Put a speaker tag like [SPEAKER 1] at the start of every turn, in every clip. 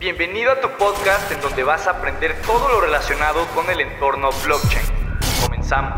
[SPEAKER 1] Bienvenido a tu podcast en donde vas a aprender todo lo relacionado con el entorno blockchain. Comenzamos.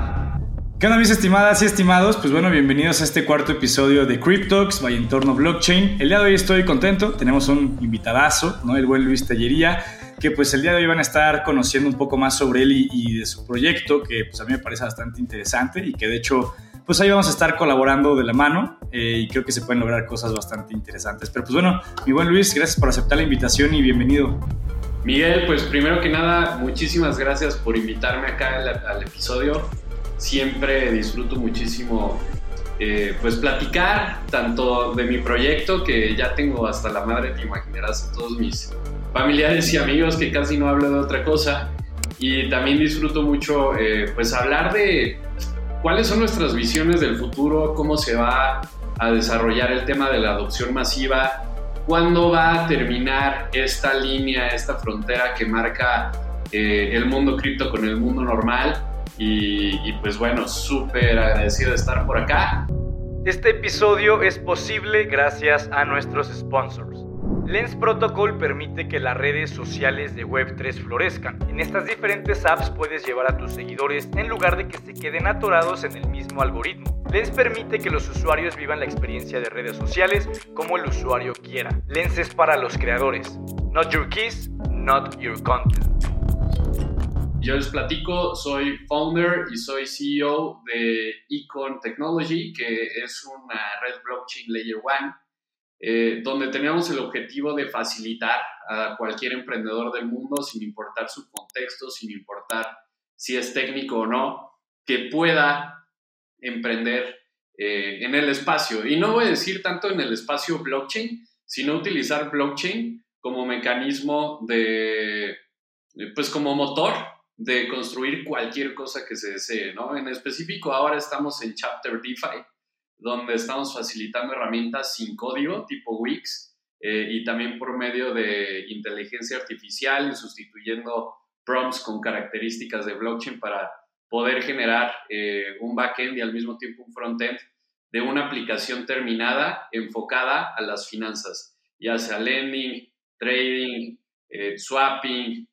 [SPEAKER 2] ¿Qué onda mis estimadas y estimados? Pues bueno, bienvenidos a este cuarto episodio de Cryptox by Entorno Blockchain. El día de hoy estoy contento, tenemos un invitadazo, ¿no? El buen Luis Tallería, que pues el día de hoy van a estar conociendo un poco más sobre él y, de su proyecto, que pues a mí me parece bastante interesante y que de hecho pues ahí vamos a estar colaborando de la mano eh, y creo que se pueden lograr cosas bastante interesantes. Pero pues bueno, mi buen Luis, gracias por aceptar la invitación y bienvenido.
[SPEAKER 3] Miguel, pues primero que nada, muchísimas gracias por invitarme acá al, episodio. Siempre disfruto muchísimo eh, pues platicar tanto de mi proyecto, que ya tengo hasta la madre, te imaginarás, a todos mis familiares y amigos que casi no hablo de otra cosa. Y también disfruto mucho eh, pues hablar de ¿Cuáles son nuestras visiones del futuro? ¿Cómo se va a desarrollar el tema de la adopción masiva? ¿Cuándo va a terminar esta línea, esta frontera que marca eh, el mundo cripto con el mundo normal? Y, y pues bueno, súper agradecido de estar por acá.
[SPEAKER 1] Este episodio es posible gracias a nuestros sponsors. Lens Protocol permite que las redes sociales de Web3 florezcan. En estas diferentes apps puedes llevar a tus seguidores en lugar de que se queden atorados en el mismo algoritmo. Lens permite que los usuarios vivan la experiencia de redes sociales como el usuario quiera. Lens es para los creadores. Not your keys, not your content.
[SPEAKER 3] Yo les platico, soy founder y soy CEO de Econ Technology, que es una red blockchain layer 1 eh, donde teníamos el objetivo de facilitar a cualquier emprendedor del mundo, sin importar su contexto, sin importar si es técnico o no, que pueda emprender eh, en el espacio. Y no voy a decir tanto en el espacio blockchain, sino utilizar blockchain como mecanismo de, pues como motor de construir cualquier cosa que se desee, ¿no? En específico, ahora estamos en Chapter DeFi, donde estamos facilitando herramientas sin código tipo Wix eh, y también por medio de inteligencia artificial sustituyendo prompts con características de blockchain para poder generar eh, un backend y al mismo tiempo un frontend de una aplicación terminada enfocada a las finanzas, ya sea lending, trading, eh, swapping,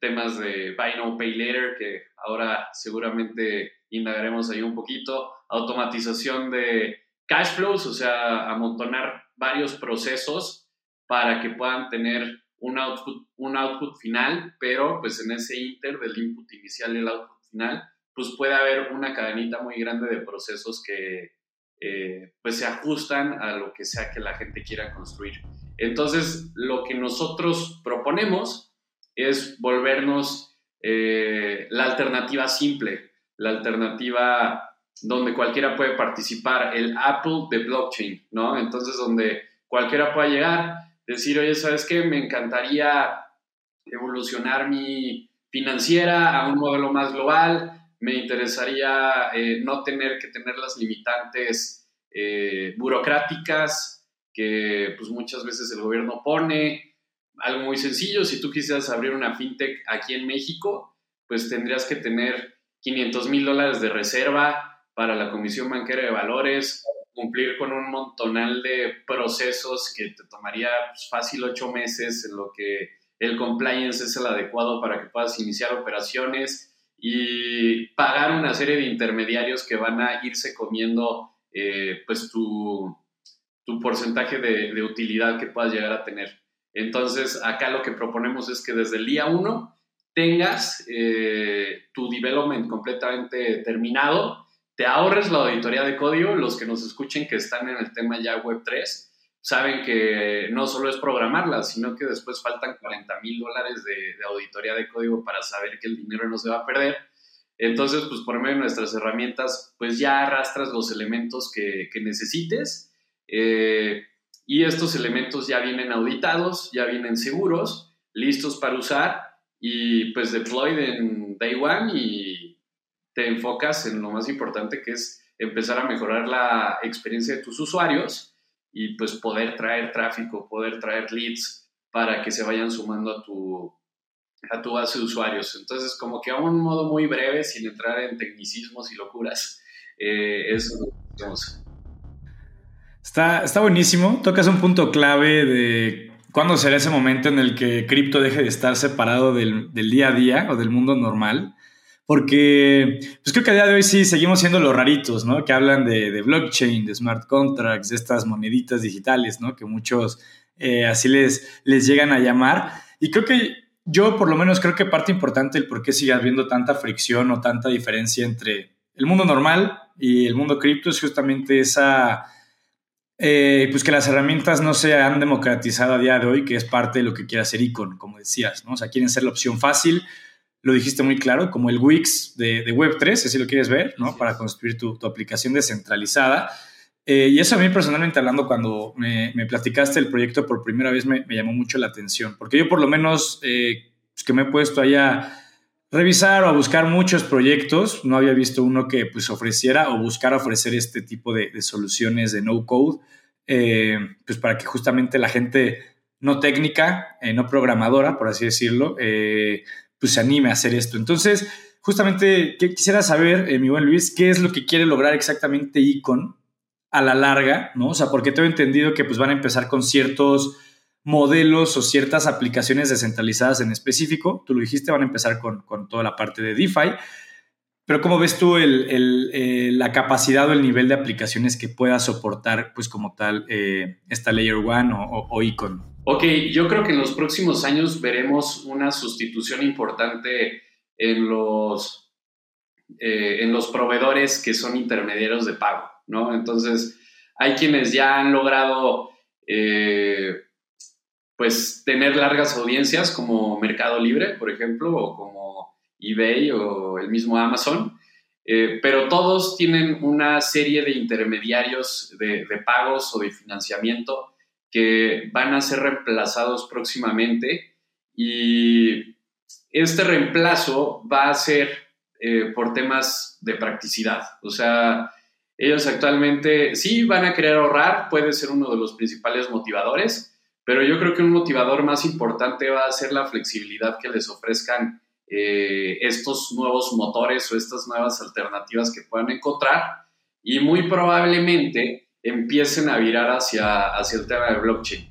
[SPEAKER 3] temas de buy now, pay later, que ahora seguramente indagaremos ahí un poquito, automatización de cash flows, o sea, amontonar varios procesos para que puedan tener un output, un output final, pero pues en ese inter del input inicial y el output final, pues puede haber una cadenita muy grande de procesos que eh, pues se ajustan a lo que sea que la gente quiera construir. Entonces, lo que nosotros proponemos es volvernos eh, la alternativa simple, la alternativa donde cualquiera puede participar, el Apple de blockchain, ¿no? Entonces, donde cualquiera pueda llegar, decir, oye, ¿sabes qué? Me encantaría evolucionar mi financiera a un modelo más global, me interesaría eh, no tener que tener las limitantes eh, burocráticas que pues muchas veces el gobierno pone. Algo muy sencillo, si tú quisieras abrir una fintech aquí en México, pues tendrías que tener 500 mil dólares de reserva, para la Comisión Bancaria de Valores, cumplir con un montonal de procesos que te tomaría pues, fácil ocho meses en lo que el compliance es el adecuado para que puedas iniciar operaciones y pagar una serie de intermediarios que van a irse comiendo eh, pues tu, tu porcentaje de, de, utilidad que puedas llegar a tener. Entonces, acá lo que proponemos es que desde el día uno tengas eh, tu development completamente terminado te ahorres la auditoría de código. Los que nos escuchen que están en el tema ya Web3 saben que no solo es programarla, sino que después faltan 40 mil dólares de, auditoría de código para saber que el dinero no se va a perder. Entonces, pues por medio de nuestras herramientas, pues ya arrastras los elementos que, necesites eh, y estos elementos ya vienen auditados, ya vienen seguros, listos para usar y pues deployed en day one y te enfocas en lo más importante que es empezar a mejorar la experiencia de tus usuarios y pues poder traer tráfico, poder traer leads para que se vayan sumando a tu, a tu base de usuarios. Entonces, como que a un modo muy breve, sin entrar en tecnicismos y locuras, eh,
[SPEAKER 2] Está, está buenísimo. Tocas un punto clave de ¿cuándo será ese momento en el que cripto deje de estar separado del, del día a día o del mundo normal? Porque pues creo que a día de hoy sí seguimos siendo los raritos, ¿no? Que hablan de, blockchain, de smart contracts, de estas moneditas digitales, ¿no? Que muchos eh, así les, les llegan a llamar. Y creo que yo por lo menos creo que parte importante del por qué sigue habiendo tanta fricción o tanta diferencia entre el mundo normal y el mundo cripto es justamente esa, eh, pues que las herramientas no se han democratizado a día de hoy, que es parte de lo que quiere hacer Icon, como decías, ¿no? O sea, quieren ser la opción fácil, lo dijiste muy claro, como el Wix de, Web3, si lo quieres ver, ¿no? Para construir tu, aplicación descentralizada. Eh, y eso a mí personalmente hablando, cuando me, platicaste el proyecto por primera vez, me, llamó mucho la atención, porque yo por lo menos eh, pues que me he puesto ahí a revisar o a buscar muchos proyectos, no había visto uno que pues ofreciera o buscara ofrecer este tipo de, soluciones de no code, eh, pues para que justamente la gente no técnica, no programadora, por así decirlo, pues se anime a hacer esto. Entonces, justamente quisiera saber, eh, mi buen Luis, qué es lo que quiere lograr exactamente Icon a la larga, ¿no? O sea, porque tengo entendido que pues van a empezar con ciertos modelos o ciertas aplicaciones descentralizadas en específico. Tú lo dijiste, van a empezar con, toda la parte de DeFi. Pero ¿cómo ves tú eh, la capacidad o el nivel de aplicaciones que pueda soportar, pues como tal, eh, esta Layer One o, o Icon?
[SPEAKER 3] Ok, yo creo que en los próximos años veremos una sustitución importante en los, eh, en los proveedores que son intermediarios de pago, ¿no? Entonces, hay quienes ya han logrado, pues, tener largas audiencias como Mercado Libre, por ejemplo, o como eBay o el mismo Amazon, eh, pero todos tienen una serie de intermediarios de, pagos o de financiamiento que van a ser reemplazados próximamente y este reemplazo va a ser eh, por temas de practicidad. O sea, ellos actualmente sí van a querer ahorrar, puede ser uno de los principales motivadores, pero yo creo que un motivador más importante va a ser la flexibilidad que les ofrezcan eh, estos nuevos motores o estas nuevas alternativas que puedan encontrar y muy probablemente empiecen a virar hacia, hacia el tema de blockchain.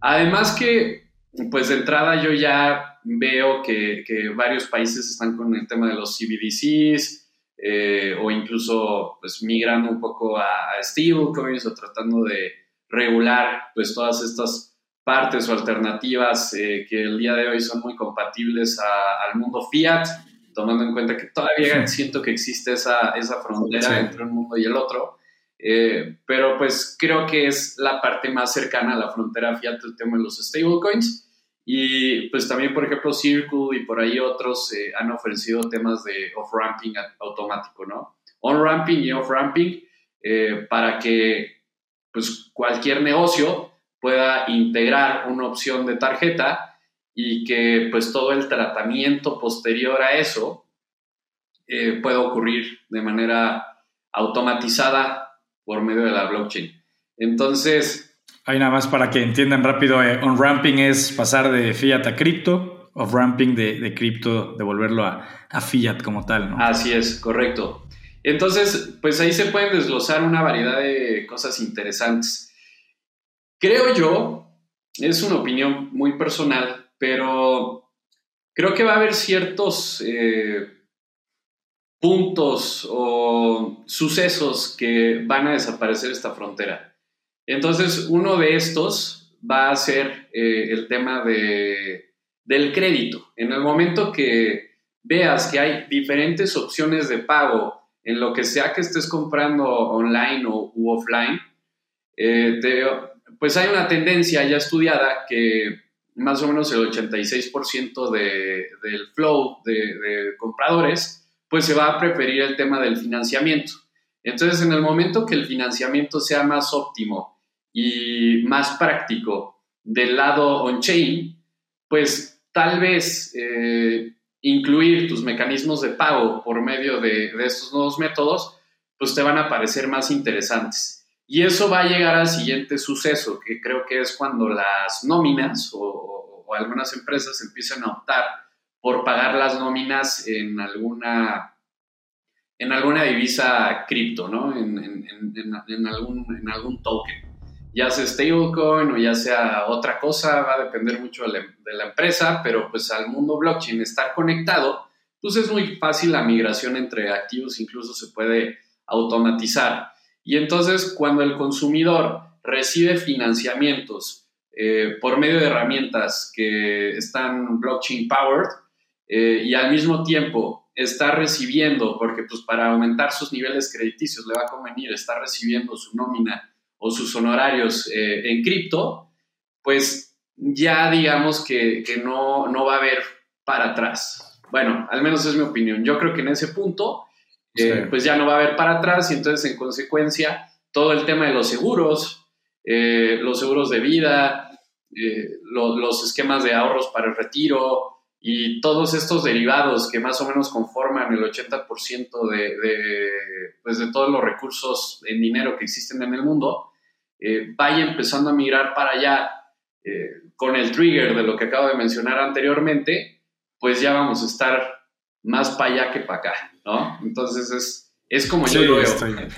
[SPEAKER 3] Además que, pues de entrada yo ya veo que, varios países están con el tema de los CBDCs eh, o incluso pues migrando un poco a, a stablecoins o tratando de regular pues todas estas partes o alternativas eh, que el día de hoy son muy compatibles al mundo fiat, tomando en cuenta que todavía siento que existe esa, esa frontera entre un mundo y el otro. Eh, pero pues creo que es la parte más cercana a la frontera fiat el tema de los stablecoins. Y pues también, por ejemplo, Circle y por ahí otros eh, han ofrecido temas de off-ramping automático, ¿no? On-ramping y off-ramping eh, para que pues cualquier negocio pueda integrar una opción de tarjeta y que pues todo el tratamiento posterior a eso pueda ocurrir de manera automatizada por medio de la blockchain. Entonces...
[SPEAKER 2] Ahí nada más para que entiendan rápido, eh, on-ramping es pasar de fiat a cripto, off-ramping de, de cripto, devolverlo a, a fiat como tal, ¿no?
[SPEAKER 3] Así es, correcto. Entonces, pues ahí se pueden desglosar una variedad de cosas interesantes. Creo yo, es una opinión muy personal, pero creo que va a haber ciertos eh, puntos o sucesos que van a desaparecer esta frontera. Entonces, uno de estos va a ser eh, el tema de, del crédito. En el momento que veas que hay diferentes opciones de pago en lo que sea que estés comprando online o u offline, eh, pues hay una tendencia ya estudiada que más o menos el 86% de, del flow de, de compradores pues se va a preferir el tema del financiamiento. Entonces, en el momento que el financiamiento sea más óptimo y más práctico del lado on-chain, pues tal vez eh, incluir tus mecanismos de pago por medio de, estos nuevos métodos, pues te van a parecer más interesantes. Y eso va a llegar al siguiente suceso, que creo que es cuando las nóminas o, algunas empresas empiezan a optar por pagar las nóminas en alguna, en alguna divisa cripto, ¿no? En, algún, en algún token. ya sea stablecoin o ya sea otra cosa, va a depender mucho de la, empresa, pero pues al mundo blockchain estar conectado, pues es muy fácil la migración entre activos, incluso se puede automatizar. Y entonces cuando el consumidor recibe financiamientos eh, por medio de herramientas que están blockchain powered eh, y al mismo tiempo está recibiendo, porque pues para aumentar sus niveles crediticios le va a convenir, está recibiendo su nómina o sus honorarios eh, en cripto, pues ya digamos que, no, no, va a haber para atrás. Bueno, al menos es mi opinión. Yo creo que en ese punto, eh, pues ya no va a haber para atrás y entonces en consecuencia todo el tema de los seguros, eh, los seguros de vida, los esquemas de ahorros para el retiro, y todos estos derivados que más o menos conforman el 80% de, pues de todos los recursos en dinero que existen en el mundo, eh, vaya empezando a migrar para allá eh, con el trigger de lo que acabo de mencionar anteriormente, pues ya vamos a estar más para allá que para acá, ¿no? Entonces es, es como yo lo veo.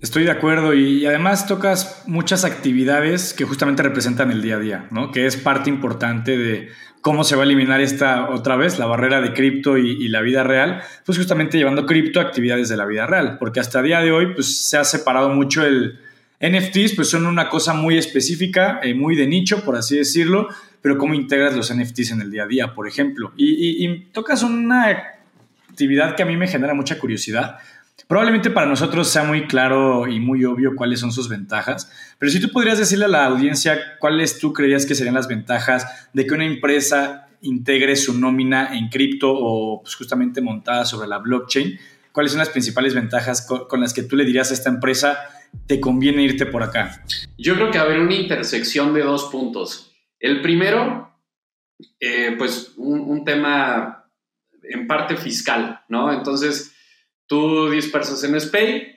[SPEAKER 2] Estoy de acuerdo y, además tocas muchas actividades que justamente representan el día a día, ¿no? Que es parte importante de cómo se va a eliminar esta otra vez la barrera de cripto y, la vida real, pues justamente llevando cripto a actividades de la vida real, porque hasta el día de hoy pues se ha separado mucho el NFTs, pues son una cosa muy específica, eh, muy de nicho, por así decirlo, pero cómo integras los NFTs en el día a día, por ejemplo. y tocas una actividad que a mí me genera mucha curiosidad Probablemente para nosotros sea muy claro y muy obvio cuáles son sus ventajas, pero si tú podrías decirle a la audiencia cuáles tú creías que serían las ventajas de que una empresa integre su nómina en cripto o pues, justamente montada sobre la blockchain, ¿cuáles son las principales ventajas con, las que tú le dirías a esta empresa te conviene irte por acá?
[SPEAKER 3] Yo creo que va a haber una intersección de dos puntos. El primero, eh, pues un, tema en parte fiscal, ¿no? Entonces, tú dispersas en SPAY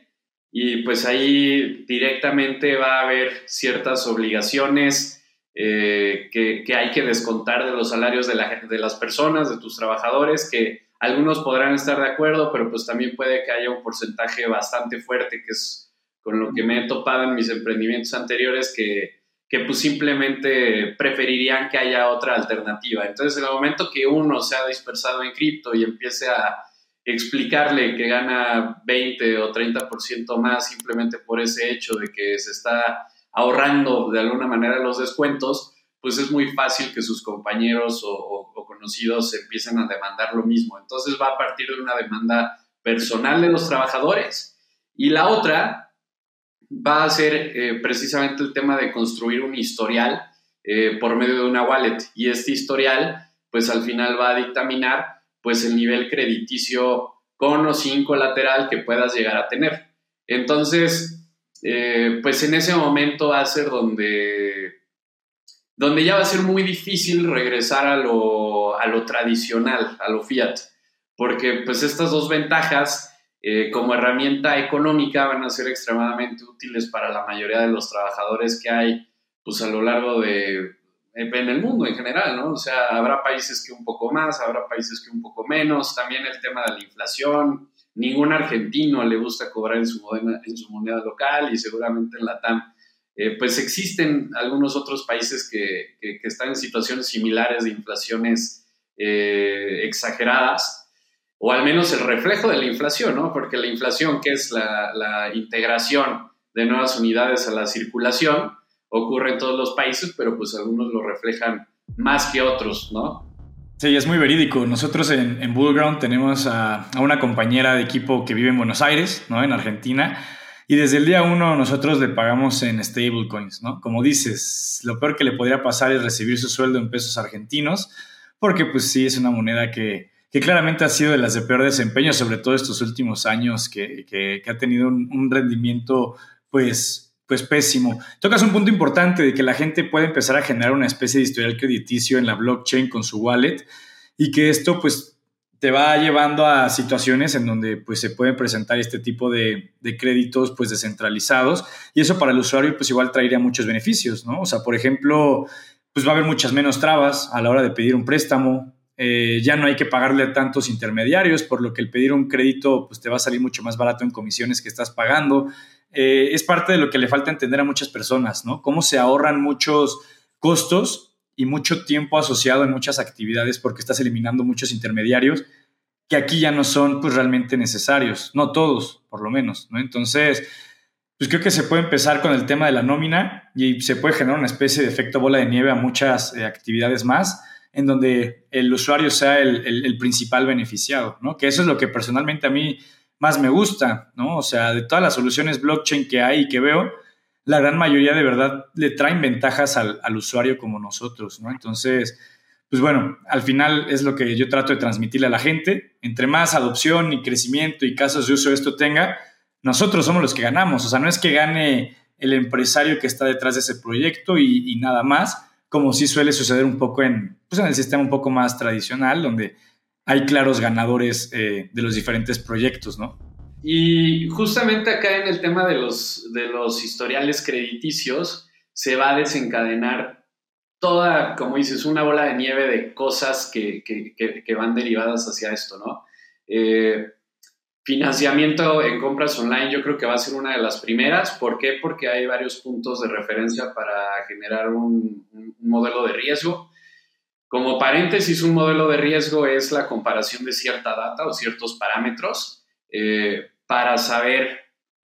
[SPEAKER 3] y pues ahí directamente va a haber ciertas obligaciones eh, que, hay que descontar de los salarios de, de las personas, de tus trabajadores, que algunos podrán estar de acuerdo, pero pues también puede que haya un porcentaje bastante fuerte, que es con lo que me he topado en mis emprendimientos anteriores, que, que pues simplemente preferirían que haya otra alternativa. Entonces, en el momento que uno se ha dispersado en cripto y empiece a explicarle que gana 20 o 30% más simplemente por ese hecho de que se está ahorrando de alguna manera los descuentos, pues es muy fácil que sus compañeros o, conocidos empiecen a demandar lo mismo. Entonces va a partir de una demanda personal de los trabajadores. Y la otra va a ser eh, precisamente el tema de construir un historial eh, por medio de una wallet. Y este historial, pues al final va a dictaminar pues el nivel crediticio con o sin colateral que puedas llegar a tener. Entonces, eh, pues en ese momento va a ser donde, donde ya va a ser muy difícil regresar a lo, a lo tradicional, a lo fiat, porque pues estas dos ventajas eh, como herramienta económica van a ser extremadamente útiles para la mayoría de los trabajadores que hay pues a lo largo de en el mundo en general, ¿no? O sea, habrá países que un poco más, habrá países que un poco menos, también el tema de la inflación, ningún argentino le gusta cobrar en su moneda, en su moneda local y seguramente en la TAM, eh, pues existen algunos otros países que, que, están en situaciones similares de inflaciones eh, exageradas, o al menos el reflejo de la inflación, ¿no? Porque la inflación, que es la, la integración de nuevas unidades a la circulación, ocurre en todos los países, pero pues algunos lo reflejan más que otros, ¿no?
[SPEAKER 2] Sí, es muy verídico. Nosotros en, Bullground tenemos a, una compañera de equipo que vive en Buenos Aires, ¿no? En Argentina. Y desde el día uno nosotros le pagamos en stablecoins, ¿no? Como dices, lo peor que le podría pasar es recibir su sueldo en pesos argentinos, porque pues sí es una moneda que, claramente ha sido de las de peor desempeño, sobre todo estos últimos años, que, ha tenido un, un rendimiento pues pues pésimo. Tocas un punto importante de que la gente puede empezar a generar una especie de historial crediticio en la blockchain con su wallet y que esto pues te va llevando a situaciones en donde pues se pueden presentar este tipo de, créditos pues descentralizados y eso para el usuario pues igual traería muchos beneficios, ¿no? O sea, por ejemplo, pues va a haber muchas menos trabas a la hora de pedir un préstamo, eh, ya no hay que pagarle tantos intermediarios, por lo que el pedir un crédito pues te va a salir mucho más barato en comisiones que estás pagando. eh, es parte de lo que le falta entender a muchas personas, ¿no? Cómo se ahorran muchos costos y mucho tiempo asociado en muchas actividades porque estás eliminando muchos intermediarios que aquí ya no son pues realmente necesarios, no todos, por lo menos, ¿no? Entonces, pues creo que se puede empezar con el tema de la nómina y se puede generar una especie de efecto bola de nieve a muchas eh, actividades más en donde el usuario sea el, principal beneficiado, ¿no? Que eso es lo que personalmente a mí más me gusta, ¿no? O sea, de todas las soluciones blockchain que hay y que veo, la gran mayoría de verdad le traen ventajas al, usuario como nosotros, ¿no? Entonces, pues bueno, al final es lo que yo trato de transmitirle a la gente. Entre más adopción y crecimiento y casos de uso esto tenga, nosotros somos los que ganamos. O sea, no es que gane el empresario que está detrás de ese proyecto y, nada más, como sí suele suceder un poco en, pues en el sistema un poco más tradicional, donde hay claros ganadores eh, de los diferentes proyectos, ¿no?
[SPEAKER 3] Y justamente acá en el tema de los, de los historiales crediticios, se va a desencadenar toda, como dices, una bola de nieve de cosas que, que, van derivadas hacia esto, ¿no? Eh, financiamiento en compras online yo creo que va a ser una de las primeras. ¿Por qué? Porque hay varios puntos de referencia para generar un, modelo de riesgo. Como paréntesis, un modelo de riesgo es la comparación de cierta data o ciertos parámetros eh, para saber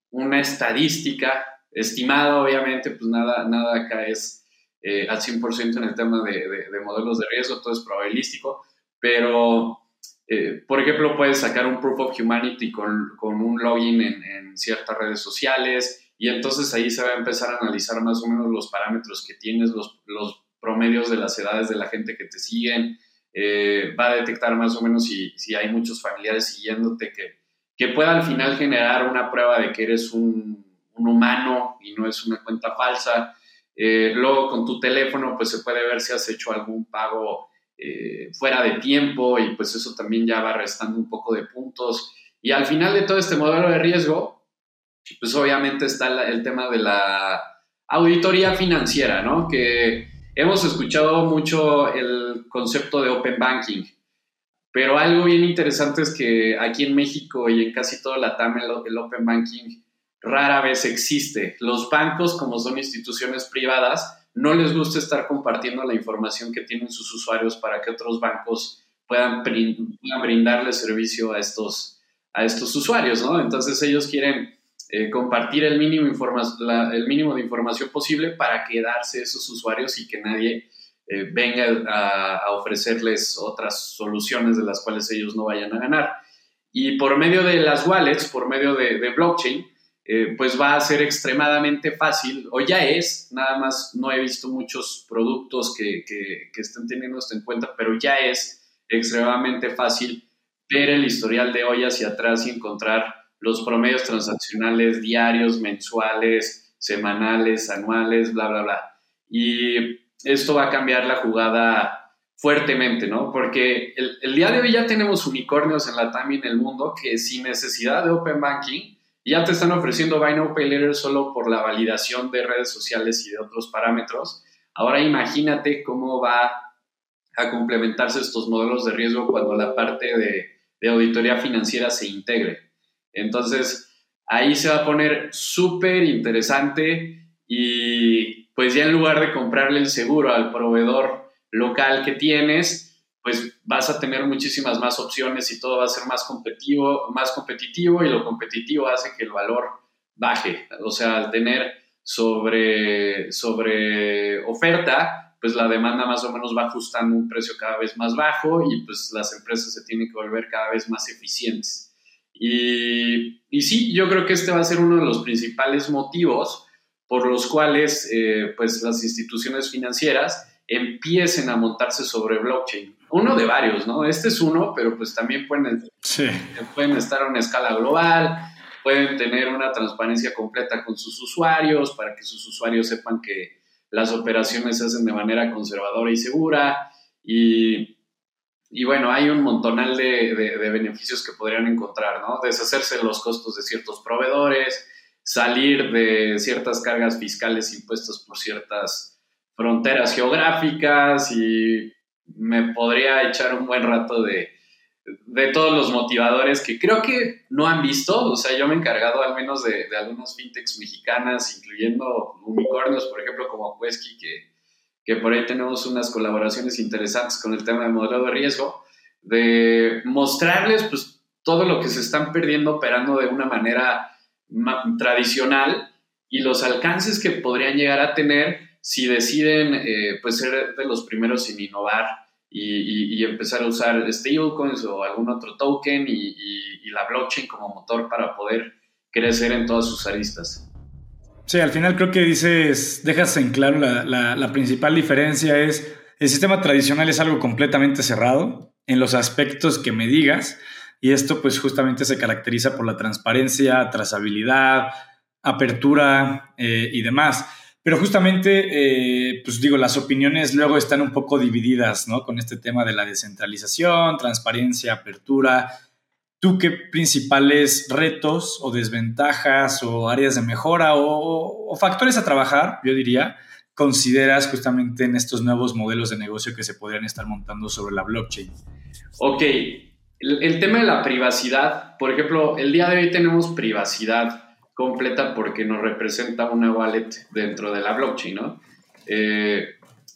[SPEAKER 3] una estadística estimada, obviamente, pues nada, nada acá es eh, al 100% en el tema de, modelos de riesgo, todo es probabilístico, pero, eh, por ejemplo, puedes sacar un proof of humanity con, un login en, ciertas redes sociales y entonces ahí se va a empezar a analizar más o menos los parámetros que tienes, los, los promedios de las edades de la gente que te siguen, eh, va a detectar más o menos si, si hay muchos familiares siguiéndote que, que, pueda al final generar una prueba de que eres un, un humano y no es una cuenta falsa. Eh, luego con tu teléfono pues se puede ver si has hecho algún pago eh, fuera de tiempo y pues eso también ya va restando un poco de puntos. Y al final de todo este modelo de riesgo, pues obviamente está el tema de la auditoría financiera, ¿no? Que Hemos escuchado mucho el concepto de Open Banking, pero algo bien interesante es que aquí en México y en casi toda la TAM el, Open Banking rara vez existe. Los bancos, como son instituciones privadas, no les gusta estar compartiendo la información que tienen sus usuarios para que otros bancos puedan, brindarle servicio a estos, a estos usuarios, ¿no? Entonces ellos quieren eh, compartir el mínimo, el mínimo de información posible para quedarse esos usuarios y que nadie eh, venga a, ofrecerles otras soluciones de las cuales ellos no vayan a ganar. Y por medio de las wallets, por medio de, blockchain, eh, pues va a ser extremadamente fácil, o ya es, nada más no he visto muchos productos que, que, que estén teniendo esto en cuenta, pero ya es extremadamente fácil ver el historial de hoy hacia atrás y encontrar los promedios transaccionales diarios, mensuales, semanales, anuales, bla, bla, bla. Y esto va a cambiar la jugada fuertemente, ¿no? Porque el, día de hoy ya tenemos unicornios en la TAM y en el mundo que sin necesidad de Open Banking ya te están ofreciendo Buy Now Pay Later solo por la validación de redes sociales y de otros parámetros. Ahora imagínate cómo va a complementarse estos modelos de riesgo cuando la parte de, de auditoría financiera se integre. Entonces, ahí se va a poner súper interesante y pues ya en lugar de comprarle el seguro al proveedor local que tienes, pues vas a tener muchísimas más opciones y todo va a ser más competitivo, más competitivo y lo competitivo hace que el valor baje. O sea, tener sobre, sobre oferta, pues la demanda más o menos va ajustando un precio cada vez más bajo y pues las empresas se tienen que volver cada vez más eficientes. Y, y, sí, yo creo que este va a ser uno de los principales motivos por los cuales eh, pues las instituciones financieras empiecen a montarse sobre blockchain. Uno de varios, ¿no? Este es uno, pero pues también pueden, pueden estar a una escala global, pueden tener una transparencia completa con sus usuarios para que sus usuarios sepan que las operaciones se hacen de manera conservadora y segura. Y, y bueno, hay un montonal de, beneficios que podrían encontrar, ¿no? Deshacerse los costos de ciertos proveedores, salir de ciertas cargas fiscales impuestas por ciertas fronteras geográficas y me podría echar un buen rato de, de todos los motivadores que creo que no han visto. O sea, yo me he encargado al menos de, de algunas fintechs mexicanas, incluyendo unicornios, por ejemplo, como Quesky, que, que por ahí tenemos unas colaboraciones interesantes con el tema de modelo de riesgo, de mostrarles pues todo lo que se están perdiendo operando de una manera tradicional y los alcances que podrían llegar a tener si deciden eh, pues ser de los primeros en innovar y, empezar a usar stablecoins o algún otro token y, la blockchain como motor para poder crecer en todas sus aristas.
[SPEAKER 2] Sí, al final creo que dices, dejas en claro la, la principal diferencia es el sistema tradicional es algo completamente cerrado en los aspectos que me digas y esto pues justamente se caracteriza por la transparencia, trazabilidad, apertura eh, y demás. Pero justamente, eh, pues digo, las opiniones luego están un poco divididas, ¿no? Con este tema de la descentralización, transparencia, apertura. ¿Tú qué principales retos o desventajas o áreas de mejora o, factores a trabajar, yo diría, consideras justamente en estos nuevos modelos de negocio que se podrían estar montando sobre la blockchain?
[SPEAKER 3] Ok, el, tema de la privacidad, por ejemplo, el día de hoy tenemos privacidad completa porque nos representa una wallet dentro de la blockchain, ¿no? Eh,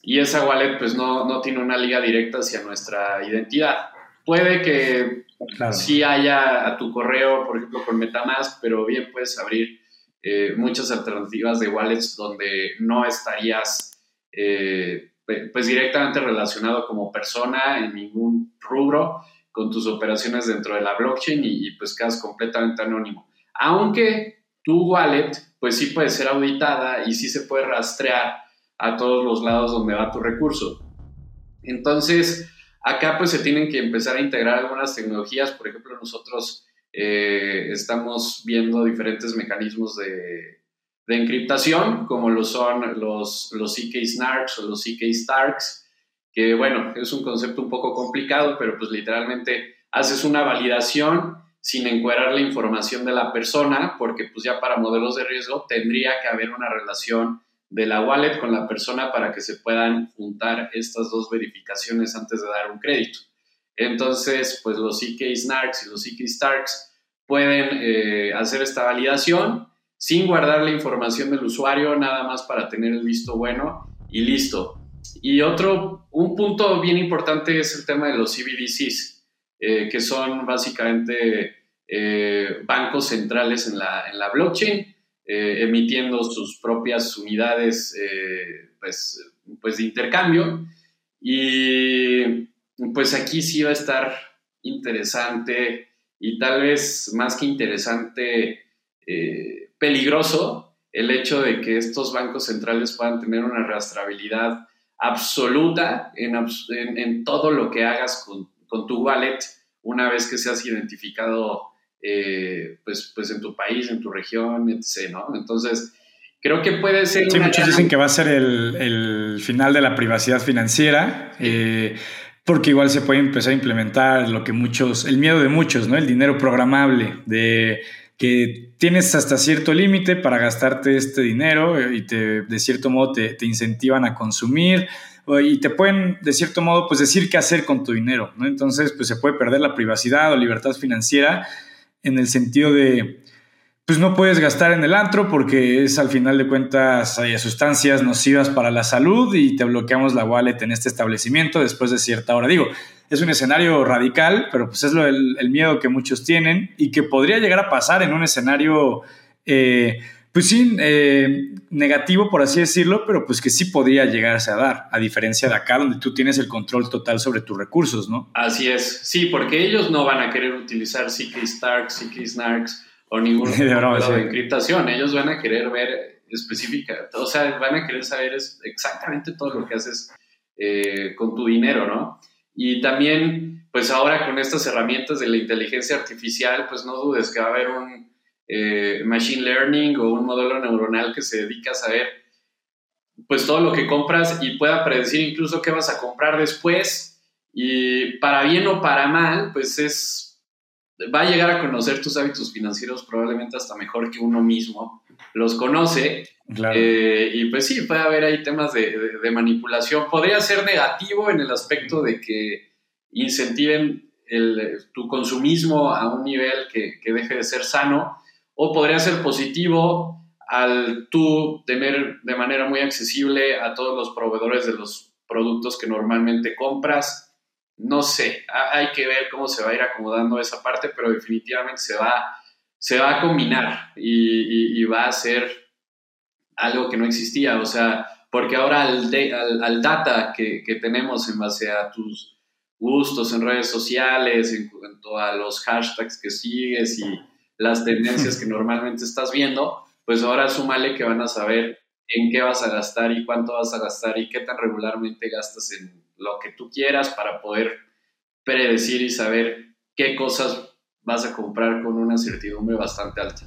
[SPEAKER 3] y esa wallet pues no, no, tiene una liga directa hacia nuestra identidad. Puede que sí haya a tu correo, por ejemplo, con Metamask, pero bien puedes abrir eh, muchas alternativas de wallets donde no estarías eh, pues directamente relacionado como persona en ningún rubro con tus operaciones dentro de la blockchain y, y pues quedas completamente anónimo. Aunque tu wallet, pues sí puede ser auditada y sí se puede rastrear a todos los lados donde va tu recurso. Entonces, acá pues se tienen que empezar a integrar algunas tecnologías. Por ejemplo, nosotros eh, estamos viendo diferentes mecanismos de, encriptación, como lo son los, los CK Snarks o los CK Starks, que bueno, es un concepto un poco complicado, pero pues literalmente haces una validación sin encuadrar la información de la persona, porque pues ya para modelos de riesgo tendría que haber una relación de la wallet con la persona para que se puedan juntar estas dos verificaciones antes de dar un crédito. Entonces, pues los EK Snarks y los EK Starks pueden eh, hacer esta validación sin guardar la información del usuario, nada más para tener el visto bueno y listo. Y otro, un punto bien importante es el tema de los CBDCs. Eh, que son básicamente eh, bancos centrales en la, en la blockchain, eh, emitiendo sus propias unidades pues, pues de intercambio. Y pues aquí sí va a estar interesante y tal vez más que interesante, peligroso el hecho de que estos bancos centrales puedan tener una rastreabilidad absoluta en, en, en todo lo que hagas con, con tu wallet una vez que seas identificado eh, pues, pues en tu país, en tu región, etc. ¿no? Entonces, creo que puede ser...
[SPEAKER 2] Sí, muchos dicen que va a ser el, el, final de la privacidad financiera. Eh, porque igual se puede empezar a implementar lo que muchos, el miedo de muchos, ¿no? El dinero programable, de que tienes hasta cierto límite para gastarte este dinero eh, y te, de cierto modo te, te incentivan a consumir y te pueden, de cierto modo, pues decir qué hacer con tu dinero, ¿no? Entonces, pues se puede perder la privacidad o libertad financiera en el sentido de, pues no puedes gastar en el antro porque es al final de cuentas hay sustancias nocivas para la salud y te bloqueamos la wallet en este establecimiento después de cierta hora. Digo, es un escenario radical, pero pues es lo, el, miedo que muchos tienen y que podría llegar a pasar en un escenario... Eh, pues sí, eh, negativo por así decirlo, pero pues que sí podría llegarse a dar, a diferencia de acá donde tú tienes el control total sobre tus recursos, ¿no?
[SPEAKER 3] Así es, sí, porque ellos no van a querer utilizar CK Starks, CK Snarks o ningún tipo de encriptación, ellos van a querer ver específica, o sea, van a querer saber exactamente todo lo que haces eh, con tu dinero, ¿no? Y también, pues ahora con estas herramientas de la inteligencia artificial, pues no dudes que va a haber un eh, machine learning o un modelo neuronal que se dedica a saber pues todo lo que compras y pueda predecir incluso qué vas a comprar después. Y para bien o para mal pues es va a llegar a conocer tus hábitos financieros probablemente hasta mejor que uno mismo. Los conoce eh, y pues sí puede haber ahí temas de, manipulación. Podría ser negativo en el aspecto de que incentiven tu consumismo a un nivel que, que deje de ser sano, o podría ser positivo al tú tener de manera muy accesible a todos los proveedores de los productos que normalmente compras. No sé, hay que ver cómo se va a ir acomodando esa parte, pero definitivamente se va, se va a combinar y, va a ser algo que no existía. O sea, porque ahora al, al, data que, que, tenemos en base a tus gustos en redes sociales, en cuanto a los hashtags que sigues y las tendencias que normalmente estás viendo, pues ahora súmale que van a saber en qué vas a gastar y cuánto vas a gastar y qué tan regularmente gastas en lo que tú quieras para poder predecir y saber qué cosas vas a comprar con una certidumbre bastante alta.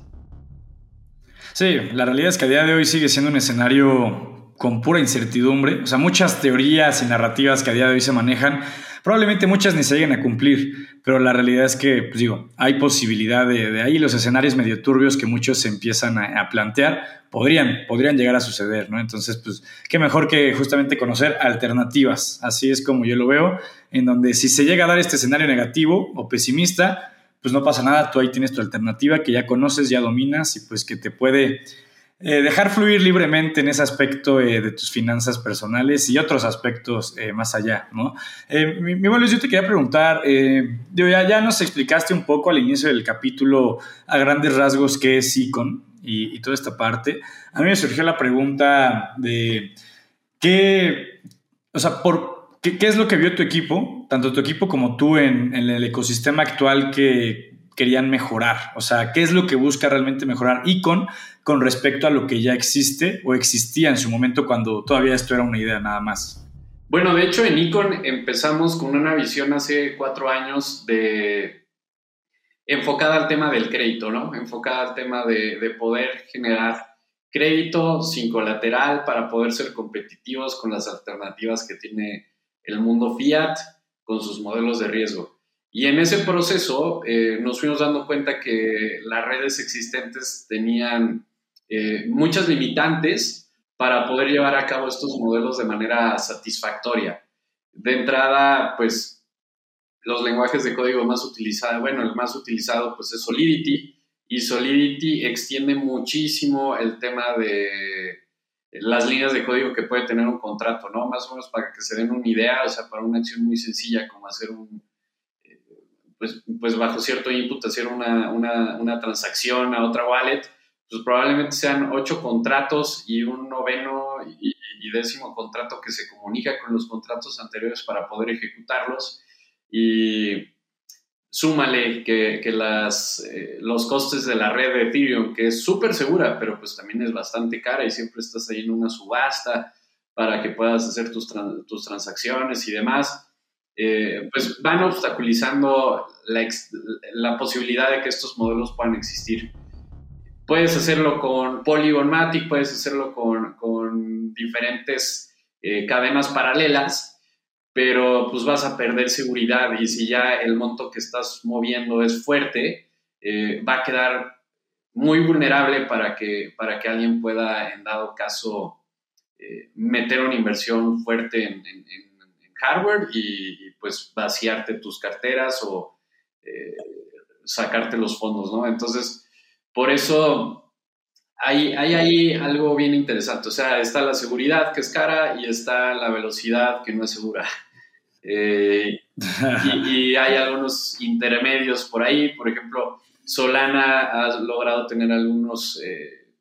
[SPEAKER 2] Sí, la realidad es que a día de hoy sigue siendo un escenario con pura incertidumbre. O sea, muchas teorías y narrativas que a día de hoy se manejan Probablemente muchas ni se lleguen a cumplir, pero la realidad es que, pues digo, hay posibilidad de, ahí los escenarios medio turbios que muchos se empiezan a, plantear, podrían, podrían llegar a suceder, ¿no? Entonces, pues, qué mejor que justamente conocer alternativas. Así es como yo lo veo, en donde si se llega a dar este escenario negativo o pesimista, pues no pasa nada, tú ahí tienes tu alternativa que ya conoces, ya dominas y pues que te puede eh, dejar fluir libremente en ese aspecto eh, de tus finanzas personales y otros aspectos eh, más allá, ¿no? mi, mi yo te quería preguntar, ya, ya nos explicaste un poco al inicio del capítulo a grandes rasgos qué es Icon y, y toda esta parte. A mí me surgió la pregunta de qué, o sea, por, ¿qué, qué es lo que vio tu equipo, tanto tu equipo como tú en, en el ecosistema actual que querían mejorar? O sea, ¿qué es lo que busca realmente mejorar Icon con respecto a lo que ya existe o existía en su momento cuando todavía esto era una idea nada más?
[SPEAKER 3] Bueno, de hecho en Icon empezamos con una visión hace cuatro años de enfocada al tema del crédito, ¿no? Enfocada al tema de, de poder generar crédito sin colateral para poder ser competitivos con las alternativas que tiene el mundo fiat con sus modelos de riesgo. Y en ese proceso eh, nos fuimos dando cuenta que las redes existentes tenían eh, muchas limitantes para poder llevar a cabo estos modelos de manera satisfactoria. De entrada, pues los lenguajes de código más utilizados, bueno, el más utilizado pues es Solidity y Solidity extiende muchísimo el tema de las líneas de código que puede tener un contrato, ¿no? Más o menos para que se den una idea, o sea, para una acción muy sencilla como hacer un, pues, pues, bajo cierto input hacer una, una, una, transacción a otra wallet, pues probablemente sean ocho contratos y un noveno y, décimo contrato que se comunica con los contratos anteriores para poder ejecutarlos. Y súmale que, que las, eh, los costes de la red de Ethereum, que es súper segura, pero pues también es bastante cara y siempre estás ahí en una subasta para que puedas hacer tus, tus transacciones y demás eh, pues van obstaculizando la, posibilidad de que estos modelos puedan existir. Puedes hacerlo con Polygon Matic, puedes hacerlo con, diferentes eh, cadenas paralelas, pero pues vas a perder seguridad y si ya el monto que estás moviendo es fuerte, eh, va a quedar muy vulnerable para que, para que alguien pueda, en dado caso, meter una inversión fuerte en hardware y, pues vaciarte tus carteras o eh, sacarte los fondos, ¿no? Entonces, por eso hay, hay ahí algo bien interesante. O sea, está la seguridad que es cara y está la velocidad que no es segura. Eh, y, hay algunos intermedios por ahí. Por ejemplo, Solana ha logrado tener algunos... Eh,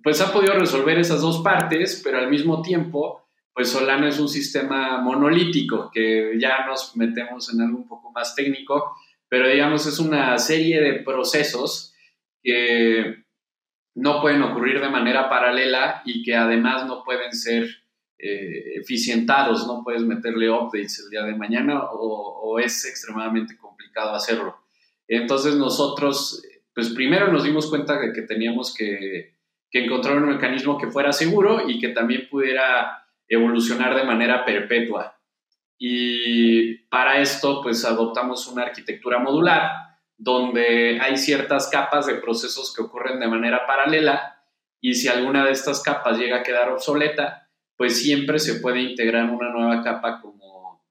[SPEAKER 3] pues ha podido resolver esas dos partes, pero al mismo tiempo pues Solana es un sistema monolítico, que ya nos metemos en algo un poco más técnico, pero digamos es una serie de procesos que no pueden ocurrir de manera paralela y que además no pueden ser eh, eficientados, no puedes meterle updates el día de mañana o, es extremadamente complicado hacerlo. Entonces nosotros, pues primero nos dimos cuenta de que teníamos que, que encontrar un mecanismo que fuera seguro y que también pudiera evolucionar de manera perpetua. Y para esto, pues adoptamos una arquitectura modular donde hay ciertas capas de procesos que ocurren de manera paralela y si alguna de estas capas llega a quedar obsoleta, pues siempre se puede integrar una nueva capa como,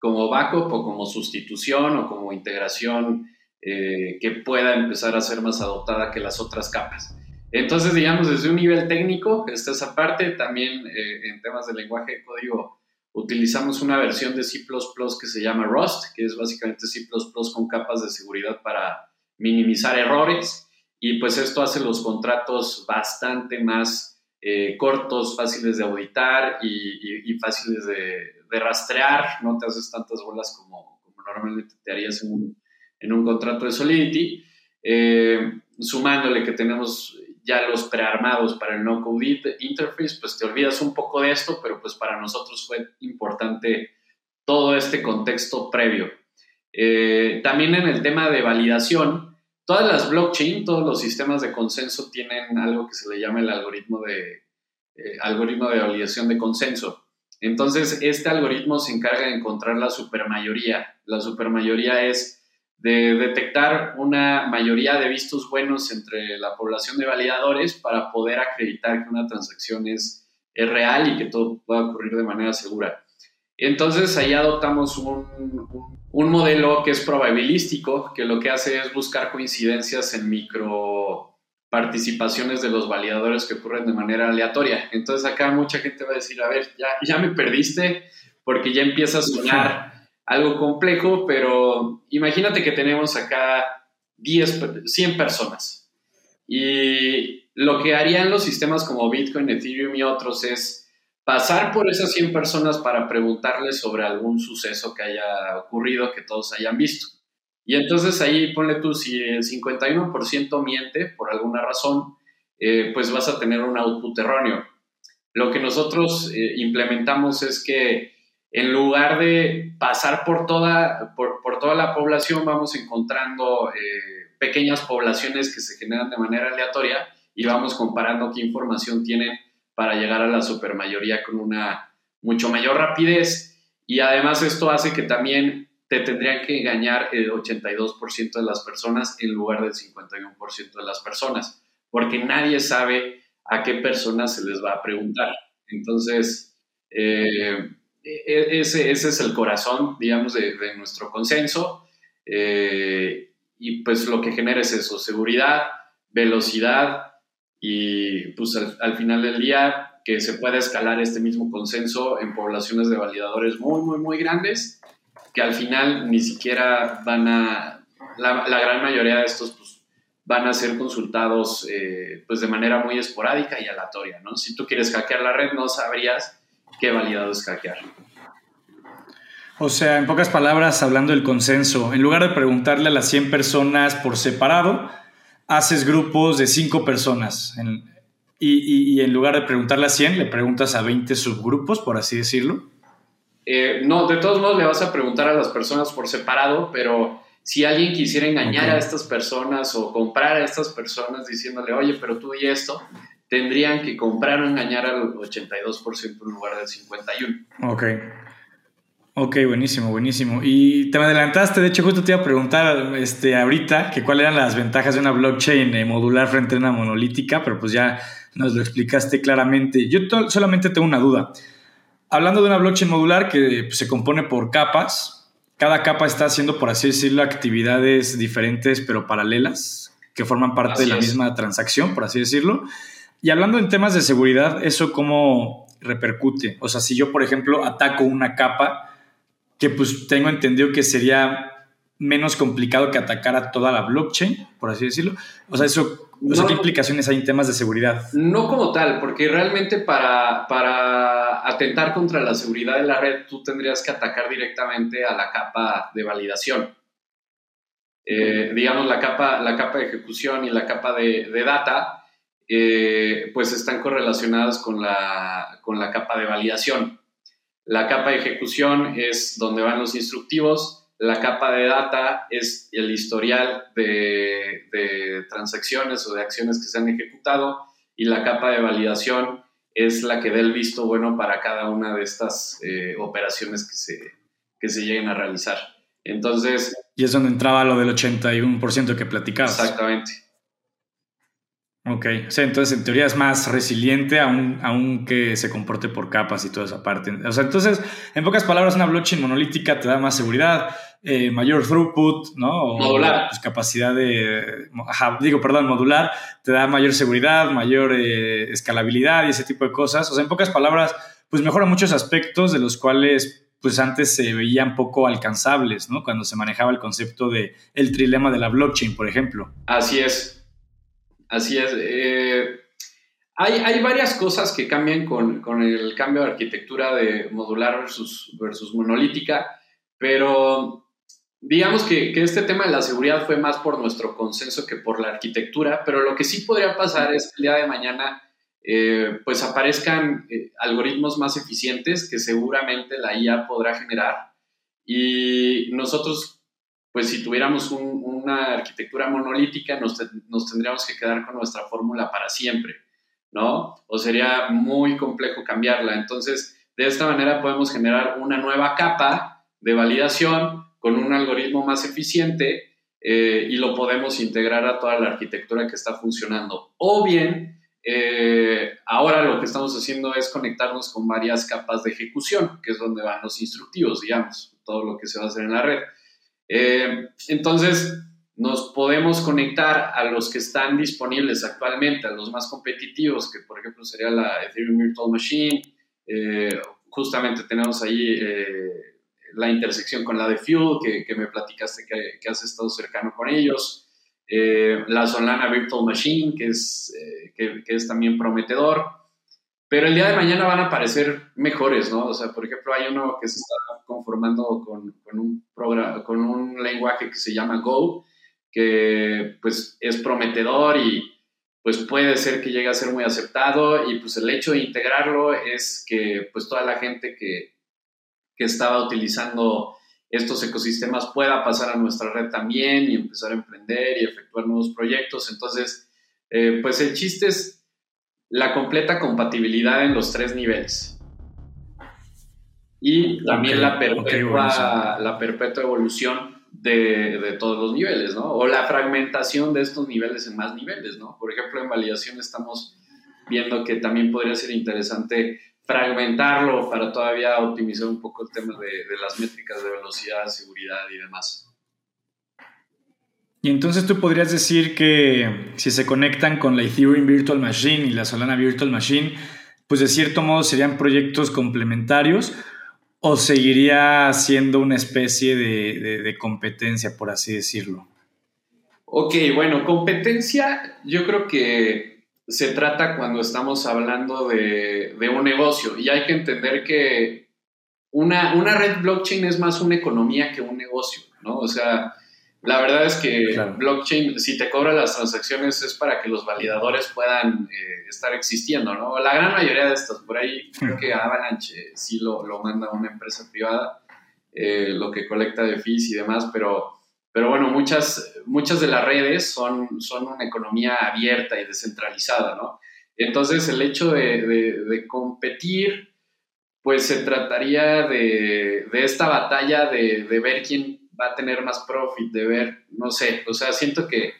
[SPEAKER 3] como backup o como sustitución o como integración eh, que pueda empezar a ser más adoptada que las otras capas. Entonces, digamos, desde un nivel técnico, está esa parte, también eh, en temas de lenguaje de código utilizamos una versión de C++ que se llama Rust, que es básicamente C++ con capas de seguridad para minimizar errores. Y pues esto hace los contratos bastante más eh, cortos, fáciles de auditar y, fáciles de, rastrear, no te haces tantas bolas como, como normalmente te harías en un, en un contrato de Solidity, eh, sumándole que tenemos ya los prearmados para el no-code interface, pues te olvidas un poco de esto, pero pues para nosotros fue importante todo este contexto previo. Eh, también en el tema de validación, todas las blockchain, todos los sistemas de consenso tienen algo que se le llama el algoritmo de, eh, algoritmo de validación de consenso. Entonces, este algoritmo se encarga de encontrar la supermayoría. La supermayoría es de detectar una mayoría de vistos buenos entre la población de validadores para poder acreditar que una transacción es, real y que todo pueda ocurrir de manera segura. Entonces ahí adoptamos un, un, modelo que es probabilístico, que lo que hace es buscar coincidencias en micro participaciones de los validadores que ocurren de manera aleatoria. Entonces acá mucha gente va a decir, a ver, ya, ya me perdiste porque ya empieza a sonar algo complejo, pero imagínate que tenemos acá 10, 100 personas. Y lo que harían los sistemas como Bitcoin, Ethereum y otros es pasar por esas 100 personas para preguntarles sobre algún suceso que haya ocurrido, que todos hayan visto. Y entonces ahí ponle tú, si el 51% miente por alguna razón, eh, pues vas a tener un output erróneo. Lo que nosotros eh, implementamos es que en lugar de pasar por toda, por, toda la población, vamos encontrando eh, pequeñas poblaciones que se generan de manera aleatoria y vamos comparando qué información tienen para llegar a la supermayoría con una mucho mayor rapidez. Y además esto hace que también te tendrían que engañar el 82% de las personas en lugar del 51% de las personas, porque nadie sabe a qué personas se les va a preguntar. Entonces, eh, ese, ese es el corazón, digamos, de, nuestro consenso. Eh, y pues lo que genera es eso, seguridad, velocidad y pues al, final del día que se pueda escalar este mismo consenso en poblaciones de validadores muy, muy, muy grandes, que al final ni siquiera van a, la, gran mayoría de estos pues, van a ser consultados eh, pues de manera muy esporádica y aleatoria, ¿no? Si tú quieres hackear la red, no sabrías qué validado es hackear.
[SPEAKER 2] O sea, en pocas palabras, hablando del consenso, en lugar de preguntarle a las 100 personas por separado, haces grupos de 5 personas. y, en lugar de preguntarle a 100, le preguntas a 20 subgrupos, por así decirlo.
[SPEAKER 3] Eh, no, de todos modos le vas a preguntar a las personas por separado, pero si alguien quisiera engañar a estas personas o comprar a estas personas diciéndole, oye, pero tú y esto, tendrían que comprar o engañar al 82% en lugar del 51%.
[SPEAKER 2] Ok. Ok, buenísimo, buenísimo. Y te me adelantaste, de hecho justo te iba a preguntar este, ahorita que cuáles eran las ventajas de una blockchain eh, modular frente a una monolítica, pero pues ya nos lo explicaste claramente. Yo solamente tengo una duda. Hablando de una blockchain modular que pues, se compone por capas, cada capa está haciendo, por así decirlo, actividades diferentes pero paralelas, que forman parte de la misma transacción, por así decirlo. Y hablando en temas de seguridad, ¿eso cómo repercute? O sea, si yo, por ejemplo, ataco una capa, que pues tengo entendido que sería menos complicado que atacar a toda la blockchain, por así decirlo. O sea, eso, ¿qué implicaciones hay en temas de seguridad?
[SPEAKER 3] No como tal, porque realmente para, para atentar contra la seguridad de la red, tú tendrías que atacar directamente a la capa de validación. Eh, digamos, la capa, la capa de ejecución y la capa de, de data eh, pues están correlacionadas con la, con la capa de validación. La capa de ejecución es donde van los instructivos, la capa de data es el historial de, transacciones o de acciones que se han ejecutado y la capa de validación es la que da el visto bueno para cada una de estas eh, operaciones que se, que se lleguen a realizar. Entonces...
[SPEAKER 2] Y es donde entraba lo del 81% que platicabas.
[SPEAKER 3] Exactamente.
[SPEAKER 2] Ok, o sea, entonces en teoría es más resiliente aunque se comporte por capas y toda esa parte. O sea, entonces, en pocas palabras, una blockchain monolítica te da más seguridad, eh, mayor throughput, ¿no?
[SPEAKER 3] modular.
[SPEAKER 2] Pues, capacidad de, digo, perdón, modular, te da mayor seguridad, mayor eh, escalabilidad y ese tipo de cosas. O sea, en pocas palabras, pues mejora muchos aspectos de los cuales pues antes se veían poco alcanzables, ¿no? Cuando se manejaba el concepto de el trilema de la blockchain, por ejemplo.
[SPEAKER 3] Así es, así es. Eh, hay, varias cosas que cambian con, el cambio de arquitectura de modular versus, versus monolítica, pero digamos que, que, este tema de la seguridad fue más por nuestro consenso que por la arquitectura, pero lo que sí podría pasar es que el día de mañana eh, pues aparezcan eh, algoritmos más eficientes que seguramente la IA podrá generar. Y nosotros, pues si tuviéramos una arquitectura monolítica, nos, tendríamos que quedar con nuestra fórmula para siempre, ¿no? O sería muy complejo cambiarla. Entonces, de esta manera podemos generar una nueva capa de validación con un algoritmo más eficiente eh, y lo podemos integrar a toda la arquitectura que está funcionando. O bien, eh, ahora lo que estamos haciendo es conectarnos con varias capas de ejecución, que es donde van los instructivos, digamos, todo lo que se va a hacer en la red. Eh, entonces, nos podemos conectar a los que están disponibles actualmente, a los más competitivos, que por ejemplo sería la Ethereum Virtual Machine. Eh, justamente tenemos ahí la intersección con la de Fuel, que, me platicaste que, que has estado cercano con ellos. Eh, la Solana Virtual Machine, que es, eh, que, es también prometedor, pero el día de mañana van a aparecer mejores, ¿no? O sea, por ejemplo, hay uno que se está conformando con, con un, programa, con un lenguaje que se llama Go, que pues es prometedor y pues puede ser que llegue a ser muy aceptado y pues el hecho de integrarlo es que pues toda la gente que, que estaba utilizando estos ecosistemas pueda pasar a nuestra red también y empezar a emprender y efectuar nuevos proyectos. Entonces, eh, pues el chiste es la completa compatibilidad en los tres niveles. Y también la, perpetua, la perpetua evolución de, todos los niveles, ¿no? O la fragmentación de estos niveles en más niveles, ¿no? Por ejemplo, en validación estamos viendo que también podría ser interesante fragmentarlo para todavía optimizar un poco el tema de, las métricas de velocidad, seguridad y demás.
[SPEAKER 2] Y entonces tú podrías decir que si se conectan con la Ethereum Virtual Machine y la Solana Virtual Machine, pues de cierto modo serían proyectos complementarios o seguiría siendo una especie de, de competencia, por así decirlo.
[SPEAKER 3] Ok, bueno, competencia yo creo que se trata cuando estamos hablando de, un negocio y hay que entender que una, una, red blockchain es más una economía que un negocio, ¿no? O sea, la verdad es que blockchain, si te cobra las transacciones es para que los validadores puedan eh, estar existiendo, ¿no? La gran mayoría de estas, por ahí creo que Avalanche sí lo, lo manda una empresa privada, eh, lo que colecta de fees y demás, pero pero bueno, muchas, muchas de las redes son, son una economía abierta y descentralizada, ¿no? Entonces, el hecho de, competir, pues se trataría de, esta batalla de, ver quién va a tener más profit, de ver, no sé, o sea, siento que,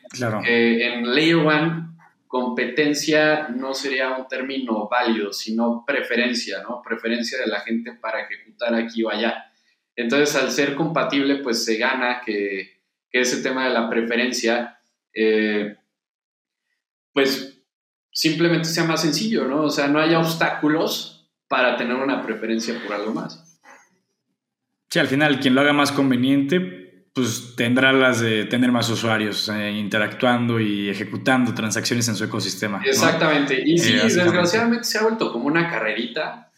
[SPEAKER 3] que en Layer One competencia no sería un término válido, sino preferencia, ¿no? Preferencia de la gente para ejecutar aquí o allá. Entonces, al ser compatible, pues se gana que, que ese tema de la preferencia, eh, pues simplemente sea más sencillo, ¿no? O sea, no haya obstáculos para tener una preferencia por algo más.
[SPEAKER 2] Sí, al final, quien lo haga más conveniente, pues tendrá las de tener más usuarios eh, interactuando y ejecutando transacciones en su ecosistema.
[SPEAKER 3] Exactamente. Y sí, eh, desgraciadamente se ha vuelto como una carrerita,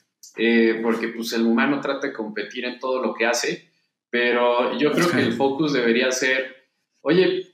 [SPEAKER 3] porque pues el humano trata de competir en todo lo que hace pero yo creo que el focus debería ser, oye,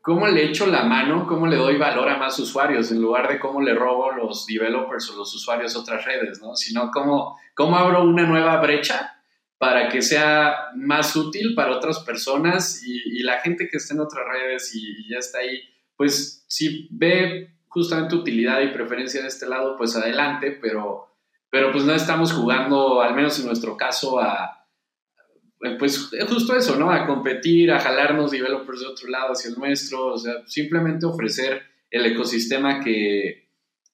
[SPEAKER 3] ¿cómo le echo la mano? ¿Cómo le doy valor a más usuarios? En lugar de cómo le robo los developers o los usuarios a otras redes, ¿no? Sino cómo, cómo abro una nueva brecha para que sea más útil para otras personas y, la gente que está en otras redes y, ya está ahí, pues si ve justamente utilidad y preferencia de este lado, pues adelante, pero, pero pues no estamos jugando, al menos en nuestro caso, a pues es justo eso, ¿no? A competir, a jalarnos developers de otro lado hacia el nuestro, o sea, simplemente ofrecer el ecosistema que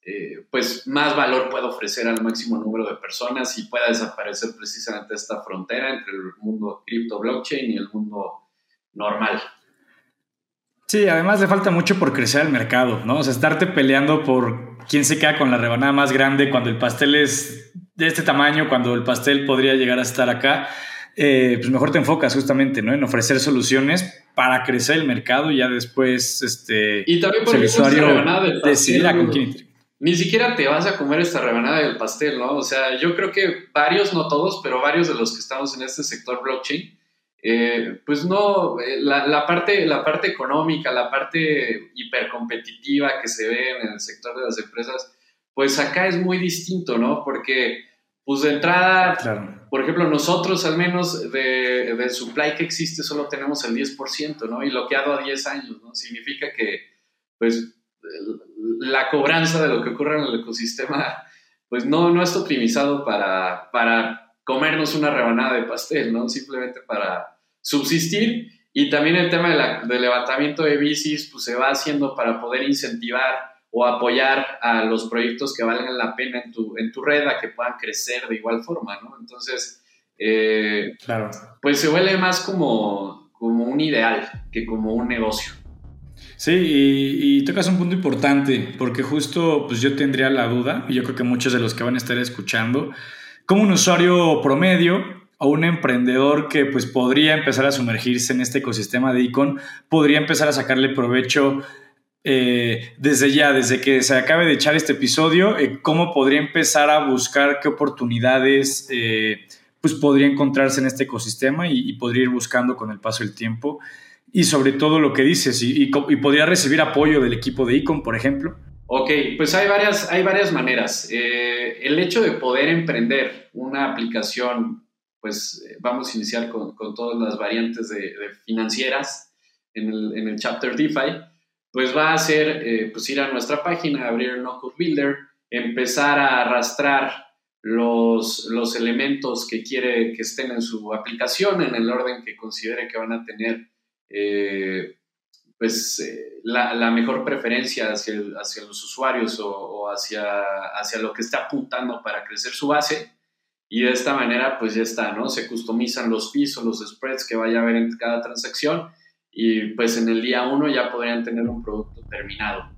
[SPEAKER 3] eh, pues más valor puede ofrecer al máximo número de personas y pueda desaparecer precisamente esta frontera entre el mundo cripto blockchain y el mundo normal.
[SPEAKER 2] Sí, además le falta mucho por crecer el mercado, ¿no? O sea, estarte peleando por quién se queda con la rebanada más grande cuando el pastel es de este tamaño, cuando el pastel podría llegar a estar acá, eh, pues mejor te enfocas justamente, ¿no? En ofrecer soluciones para crecer el mercado y ya después, este,
[SPEAKER 3] y también por
[SPEAKER 2] el usuario decidirá con quién
[SPEAKER 3] ni siquiera te vas a comer esta rebanada del pastel, ¿no? O sea, yo creo que varios, no todos, pero varios de los que estamos en este sector blockchain, eh, pues no, eh, la, parte, la parte económica, la parte hipercompetitiva que se ve en el sector de las empresas, pues acá es muy distinto, ¿no? Porque, pues de entrada, por ejemplo, nosotros al menos de, del supply que existe solo tenemos el 10%, ¿no? Y lo que ha dado a 10 años, ¿no? Significa que, pues, la cobranza de lo que ocurre en el ecosistema, pues no, no está optimizado para, para comernos una rebanada de pastel, ¿no? Simplemente para subsistir. Y también el tema de del levantamiento de bicis, pues se va haciendo para poder incentivar o apoyar a los proyectos que valen la pena en tu, en tu red a que puedan crecer de igual forma, ¿no? Entonces, eh, claro. pues se vuelve más como, como un ideal que como un negocio.
[SPEAKER 2] Sí, y, tocas un punto importante, porque justo pues yo tendría la duda, y yo creo que muchos de los que van a estar escuchando, como un usuario promedio o un emprendedor que pues podría empezar a sumergirse en este ecosistema de Icon, podría empezar a sacarle provecho eh, desde ya, desde que se acabe de echar este episodio, eh, cómo podría empezar a buscar qué oportunidades eh, pues podría encontrarse en este ecosistema y, y podría ir buscando con el paso del tiempo y sobre todo lo que dices, y, podría recibir apoyo del equipo de Icon, por ejemplo.
[SPEAKER 3] Ok, pues hay varias, hay varias maneras. Eh, el hecho de poder emprender una aplicación, pues eh, vamos a iniciar con, con todas las variantes de, financieras en el, en el, chapter DeFi, pues va a ser eh, pues ir a nuestra página, abrir el No Code Builder, empezar a arrastrar los, los elementos que quiere que estén en su aplicación en el orden que considere que van a tener eh, pues eh, la, mejor preferencia hacia, hacia los usuarios o, hacia, hacia lo que está apuntando para crecer su base. Y de esta manera, pues ya está, ¿no? Se customizan los o los spreads que vaya a haber en cada transacción y pues en el día uno ya podrían tener un producto terminado.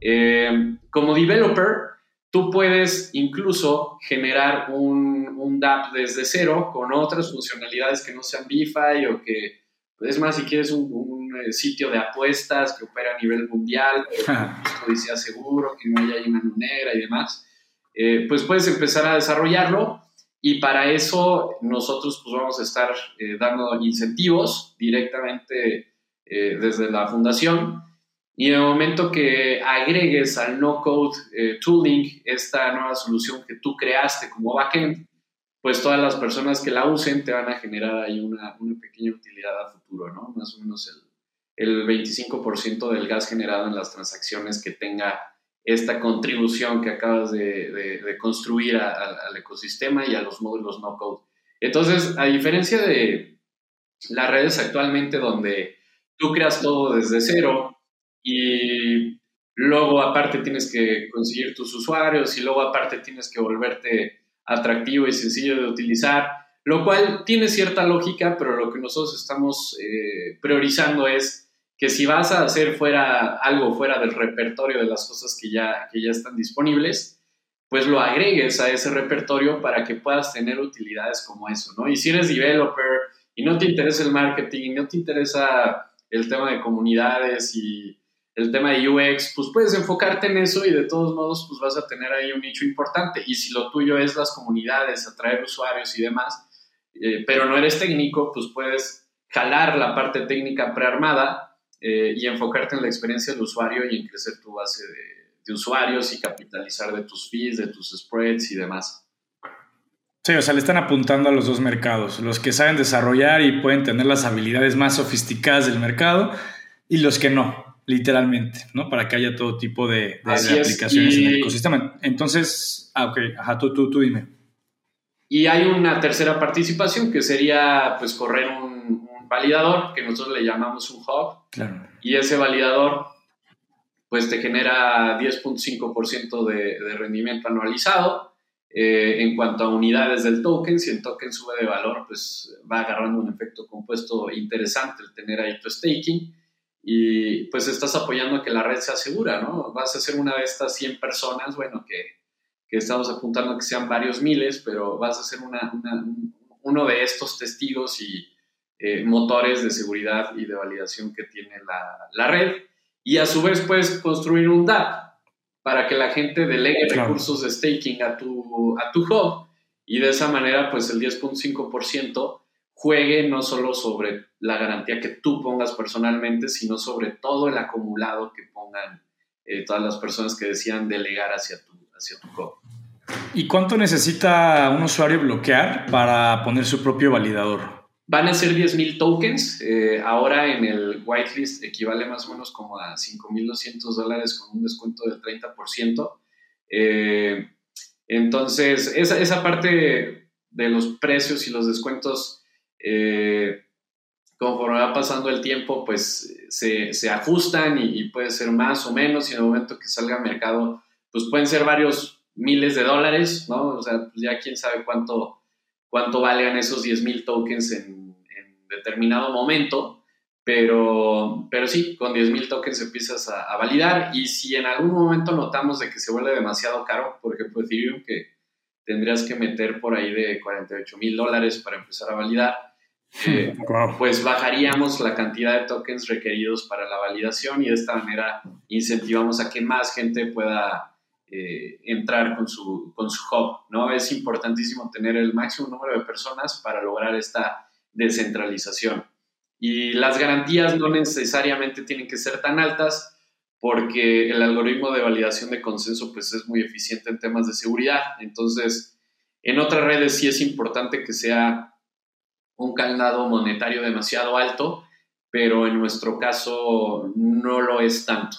[SPEAKER 3] Eh, como developer, tú puedes incluso generar un, un DApp desde cero con otras funcionalidades que no sean BIFI o que es más, si quieres un, eh, sitio de apuestas que opera a nivel mundial, que sea seguro, que no haya una negra y demás, eh, pues puedes empezar a desarrollarlo y para eso nosotros pues vamos a estar eh, dando incentivos directamente desde la fundación. Y en el momento que agregues al no code tooling esta nueva solución que tú creaste como backend, pues todas las personas que la usen te van a generar ahí una, una pequeña utilidad a futuro, ¿no? Más o menos el, el 25% del gas generado en las transacciones que tenga esta contribución que acabas de, construir al ecosistema y a los módulos no code. Entonces, a diferencia de las redes actualmente donde tú creas todo desde cero y luego aparte tienes que conseguir tus usuarios y luego aparte tienes que volverte atractivo y sencillo de utilizar, lo cual tiene cierta lógica, pero lo que nosotros estamos eh, priorizando es que si vas a hacer fuera algo fuera del repertorio de las cosas que ya, que ya están disponibles, pues lo agregues a ese repertorio para que puedas tener utilidades como eso, ¿no? Y si eres developer y no te interesa el marketing, no te interesa el tema de comunidades y el tema de UX, pues puedes enfocarte en eso y de todos modos pues vas a tener ahí un nicho importante. Y si lo tuyo es las comunidades, atraer usuarios y demás, eh, pero no eres técnico, pues puedes jalar la parte técnica prearmada eh, y enfocarte en la experiencia del usuario y en crecer tu base de, usuarios y capitalizar de tus fees, de tus spreads y demás.
[SPEAKER 2] Sí, o sea, le están apuntando a los dos mercados, los que saben desarrollar y pueden tener las habilidades más sofisticadas del mercado y los que no, literalmente, ¿no? Para que haya todo tipo de, aplicaciones en el ecosistema. Entonces, ah, ok, ajá, tú, tú, tú dime.
[SPEAKER 3] Y hay una tercera participación que sería, pues, correr un, validador, que nosotros le llamamos un hub. Claro. Y ese validador, pues te genera 10.5% de, de rendimiento anualizado. Eh, en cuanto a unidades del token, si el token sube de valor, pues va agarrando un efecto compuesto interesante el tener ahí tu staking y pues estás apoyando a que la red sea segura, ¿no? Vas a ser una de estas 100 personas, bueno, que, que estamos apuntando a que sean varios miles, pero vas a ser una, uno de estos testigos y eh, motores de seguridad y de validación que tiene la, la red. Y a su vez puedes construir un DApp para que la gente delegue recursos de staking a tu, a tu hub y de esa manera pues el 10.5% juegue no solo sobre la garantía que tú pongas personalmente, sino sobre todo el acumulado que pongan eh, todas las personas que decían delegar hacia tu, hacia tu hub.
[SPEAKER 2] ¿Y cuánto necesita un usuario bloquear para poner su propio validador?
[SPEAKER 3] Van a ser 10.000 tokens. Eh, ahora en el whitelist equivale más o menos como a 5.200 dólares con un descuento del 30%. Eh, entonces, esa, esa, parte de los precios y los descuentos, eh, conforme va pasando el tiempo, pues se, se ajustan y, puede ser más o menos. Y en el momento que salga al mercado, pues pueden ser varios miles de dólares, ¿no? O sea, pues ya quién sabe cuánto cuánto valgan esos 10.000 tokens en, determinado momento, pero, pero sí, con 10.000 tokens empiezas a, validar y si en algún momento notamos de que se vuelve demasiado caro, por ejemplo Ethereum, que tendrías que meter por ahí de 48 mil dólares para empezar a validar, eh, pues bajaríamos la cantidad de tokens requeridos para la validación y de esta manera incentivamos a que más gente pueda eh, entrar con su, con su hub, ¿no? Es importantísimo tener el máximo número de personas para lograr esta descentralización. Y las garantías no necesariamente tienen que ser tan altas porque el algoritmo de validación de consenso pues es muy eficiente en temas de seguridad. Entonces, en otras redes sí es importante que sea un candado monetario demasiado alto, pero en nuestro caso no lo es tanto.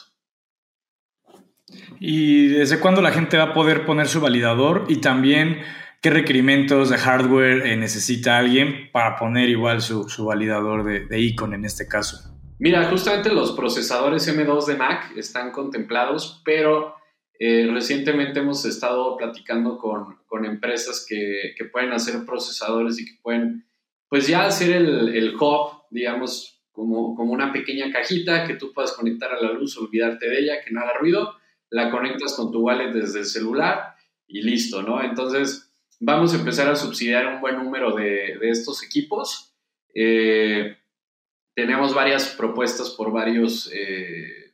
[SPEAKER 2] ¿Y desde cuándo la gente va a poder poner su validador? Y también, ¿qué requerimientos de hardware eh, necesita alguien para poner igual su, validador de, de Icon en este caso?
[SPEAKER 3] Mira, justamente los procesadores M2 de Mac están contemplados, pero eh, recientemente hemos estado platicando con, empresas que, pueden hacer procesadores y que pueden, pues ya hacer el, el hub, digamos, como, como una pequeña cajita que tú puedas conectar a la luz, olvidarte de ella, que no haga ruido la conectas con tu wallet desde el celular y listo, ¿no? Entonces, vamos a empezar a subsidiar un buen número de, estos equipos. Eh, tenemos varias propuestas por varios eh,